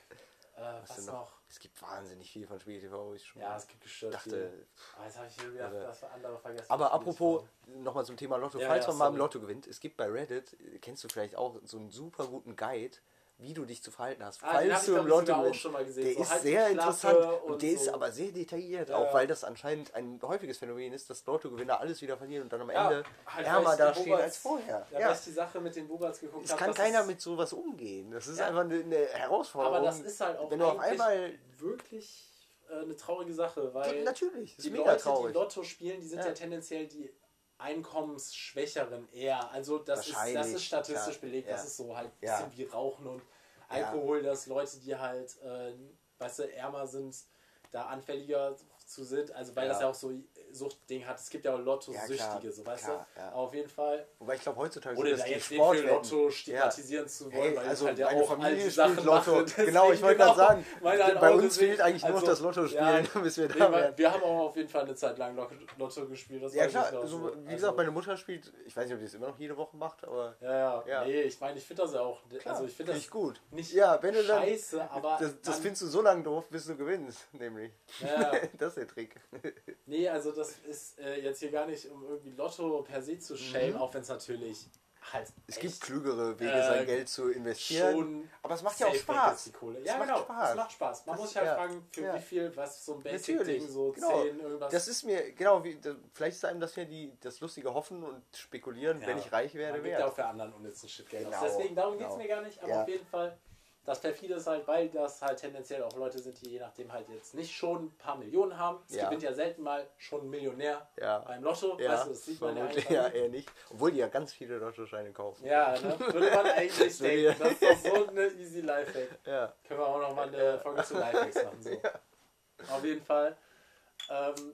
äh, Was was noch? Es gibt wahnsinnig viel von Spiegel TV, wo ich schon Ja, es gibt gestört dachte. viel. Ah, jetzt habe ich wieder Oder- das andere vergessen. Aber apropos, nochmal zum Thema Lotto, Ja, falls ja, man mal im sorry. Lotto gewinnt, es gibt bei Reddit, kennst du vielleicht auch, so einen super guten Guide, wie du dich zu verhalten hast. Ah, hab falls du im Lotto gesehen. Der So ist halt die sehr interessant und, und der ist so. aber sehr detailliert, Ja, auch ja. weil das anscheinend ein häufiges Phänomen ist, dass Lottogewinner alles wieder verlieren und dann am Ja, Ende halt, ärmer die dastehen als vorher. Ja, Ja, weil ich die Sache mit den Buberts geguckt es habe. kann keiner ist- mit sowas umgehen. Das ist Ja. einfach eine, eine Herausforderung. Aber das ist halt auch Wenn du auf einmal... wirklich äh, eine traurige Sache, weil Natürlich, die ist mega Leute, die traurig. Lotto spielen, die sind ja, Ja. tendenziell die Einkommensschwächeren eher. Also das ist, das ist statistisch klar. belegt, Ja. das ist so halt ein Ja. bisschen wie Rauchen und Ja. Alkohol, dass Leute, die halt, äh, weißt du, ärmer sind, da anfälliger zu sind. Also weil das ja auch so Suchtding hat. Es gibt ja auch Lotto-Süchtige, Ja, so weißt klar, du. ja. Auf jeden Fall. Wobei ich glaube, heutzutage Ohne sind da das jetzt den für Sportwetten. Lotto stigmatisieren zu wollen, Hey, weil also halt ja meine auch all Familie spielt Sachen Lotto. mache. Genau, ich wollte gerade sagen, meine halt bei uns deswegen- fehlt eigentlich nur noch also, das Lotto spielen, ja, bis wir Nee, da wären. wir haben auch auf jeden Fall eine Zeit lang Lotto, gespielt. Das Ja klar, also, so. wie Also, gesagt, meine Mutter spielt, ich weiß nicht, ob die das immer noch jede Woche macht, aber ja, ja, Ja. Nee, ich meine, ich finde das ja auch. also ich finde das ich gut. nicht Ja, wenn du dann, scheiße, aber. das, das findest du so lange doof, bis du gewinnst, nämlich. ja, Das ist der Trick. nee, also das ist äh, jetzt hier gar nicht, um irgendwie Lotto per se zu schämen, auch wenn es natürlich halt. Es gibt klügere Wege, äh, sein Geld zu investieren. aber es macht ja auch Spaß. Ja, macht genau. Spaß. Es macht Spaß. Man Das- muss sich halt ja, fragen, für ja. wie viel, was so ein Basic-Ding, so genau. 10, irgendwas. Das ist mir, genau, wie, das, vielleicht ist einem das ja die, das lustige Hoffen und Spekulieren, Ja. wenn ich reich werde, ja auch für anderen unnützen Shit Geld. Genau, Deswegen, darum geht es genau. mir gar nicht. Aber Ja. auf jeden Fall, das perfide ist halt, weil das halt tendenziell auch Leute sind, die je nachdem halt jetzt nicht schon ein paar Millionen haben. Es Ja. gewinnt ja selten mal schon ein Millionär Ja. beim Lotto. Ja, weißt du, das sieht man ja ja eher nicht. Obwohl die ja ganz viele Lottoscheine kaufen. Ja, ne? würde man eigentlich denken. Das ist doch so eine easy Lifehack. Ja. Können wir auch noch mal eine Folge zu Lifehacks machen. So. Auf jeden Fall. Ähm,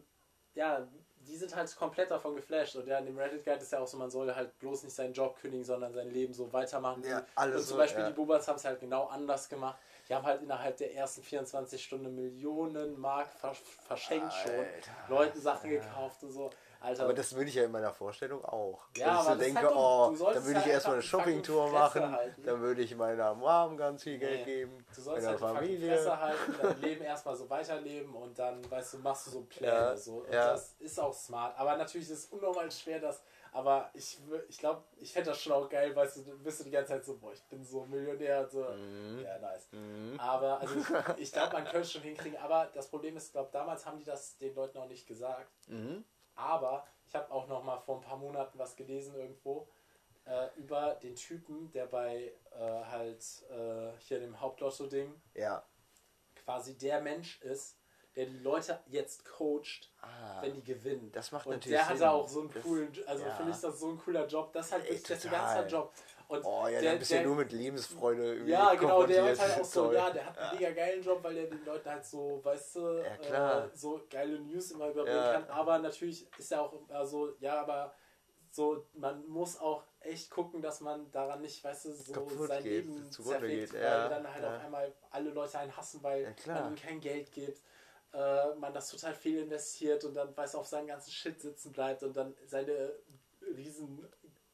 ja, die sind halt komplett davon geflasht. Und ja, in dem Reddit Guide ist ja auch so, man soll halt bloß nicht seinen Job kündigen, sondern sein Leben so weitermachen. Ja, alles und zum so, Beispiel ja. die Bubats haben es halt genau anders gemacht. Die haben halt innerhalb der ersten 24 Stunden Millionen Mark vers verschenkt schon. Alter. Leuten Sachen gekauft und so. Alter, Aber das würde ich ja in meiner Vorstellung auch. Ja, Dass ich aber so denke, halt oh, Du dann würde ich halt erstmal eine Shoppingtour machen, halten. dann würde ich meiner Mom ganz viel Geld Nee. geben, Du sollst meiner halt Familie. Fresse halten, dein Leben erstmal so weiterleben und dann, weißt du, machst du so Pläne. Ja, so. Und ja. das ist auch smart. Aber natürlich ist es unnormal schwer, das. Aber ich, ich glaube, ich fände das schon auch geil, weißt du, du bist du die ganze Zeit so, boah, ich bin so Millionär. und So. Mhm. Ja, nice. Mhm. Aber also ich, ich glaube, man könnte es schon hinkriegen. Aber das Problem ist, ich glaube, damals haben die das den Leuten auch nicht gesagt. Mhm. Aber ich habe auch noch mal vor ein paar Monaten was gelesen irgendwo äh, über den Typen, der bei äh, halt äh, hier dem Hauptlotto-Ding Ja. quasi der Mensch ist, der die Leute jetzt coacht, Ah, wenn die gewinnen. das macht und natürlich der hat da auch so einen coolen, also ja. für mich ist das so ein cooler Job. Das ist halt ist das ein total. ganzer Job. Und oh ja, der, bist ja nur mit Lebensfreude irgendwie ja, genau, der hat halt auch so, ja, der hat einen mega geilen Job, weil der den Leuten halt so, weißt du, Ja. Äh, so geile News immer überbringen Ja. kann. Aber natürlich ist er auch immer so, ja, aber so, man muss auch echt gucken, dass man daran nicht, weißt du, so Kaputt sein geht, Leben zerlegt, weil ja, dann halt auf einmal alle Leute einen hassen, weil man ihm kein Geld gibt. Äh, man das total viel investiert und dann weiß auf seinen ganzen Shit sitzen bleibt und dann seine riesen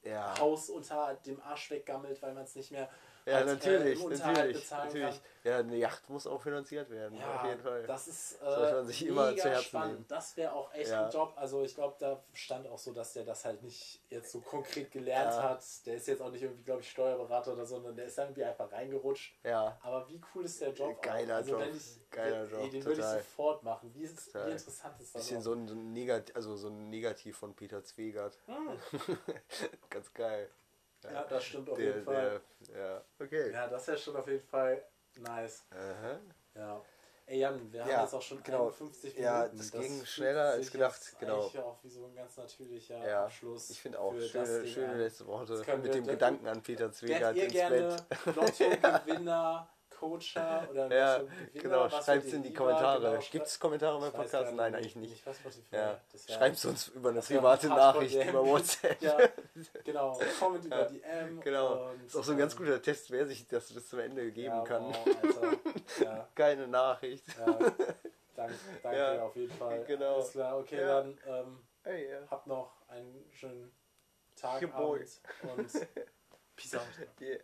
Ja. Haus unter dem Arsch weggammelt, weil man es nicht mehr Ja, äh, natürlich, Unterhalt natürlich, natürlich. Ja, eine Yacht muss auch finanziert werden, Ja, auf jeden Fall. das ist äh, Sollte man sich immer zu Herzen spannend. nehmen. Das wäre auch echt Ja. ein Job. Also ich glaube, da stand auch so, dass der das halt nicht jetzt so konkret gelernt Ja. hat. Der ist jetzt auch nicht irgendwie, glaube ich, Steuerberater oder so, sondern der ist da irgendwie einfach reingerutscht. ja, Aber wie cool ist der Job? Geiler also Job. Wenn ich, Geiler ey, Job, den würde ich sofort machen. Wie, ist, Total. wie interessant ist das? bisschen so ein, so ein Negativ, also so ein Negativ von Peter Zwegert. Hm. Ganz geil. Ja, das stimmt auf Der, jeden Fall. der, ja, okay. Ja, das wäre schon auf jeden Fall nice. Aha. Ja. Ey Jan, wir haben Ja, jetzt auch schon genau. 51 Ja, Minuten. das ging schneller als gedacht, genau. eigentlich auch wie so ein ganz natürlicher Ja, Abschluss. ich finde auch für das schöne, schöne letzte Worte Das können mit dem das- Gedanken an Peter Zwegert ins gerne Bett. Lotto-Gewinner, Coacher oder Ja, Gewinner? genau, schreibt es in die lieber? Kommentare. Genau, Gibt es Kommentare beim ich weiß Podcast? Nein, eigentlich nicht. Nicht was Spotify. Ja. Wär- Schreibt es uns über eine private Nachricht DM. über WhatsApp. Ja, genau. Comment über Ja, die M. Genau. Und, Ist auch so ein ganz ähm, guter Test, wer sich das bis zum Ende geben ja, kann. Wow. Ja, Keine Nachricht. ja. Dank, danke Ja, auf jeden Fall. genau. Alles klar, okay, Ja. dann ähm, Hey, ja. habt noch einen schönen Tag. Abend und Peace out. Yeah.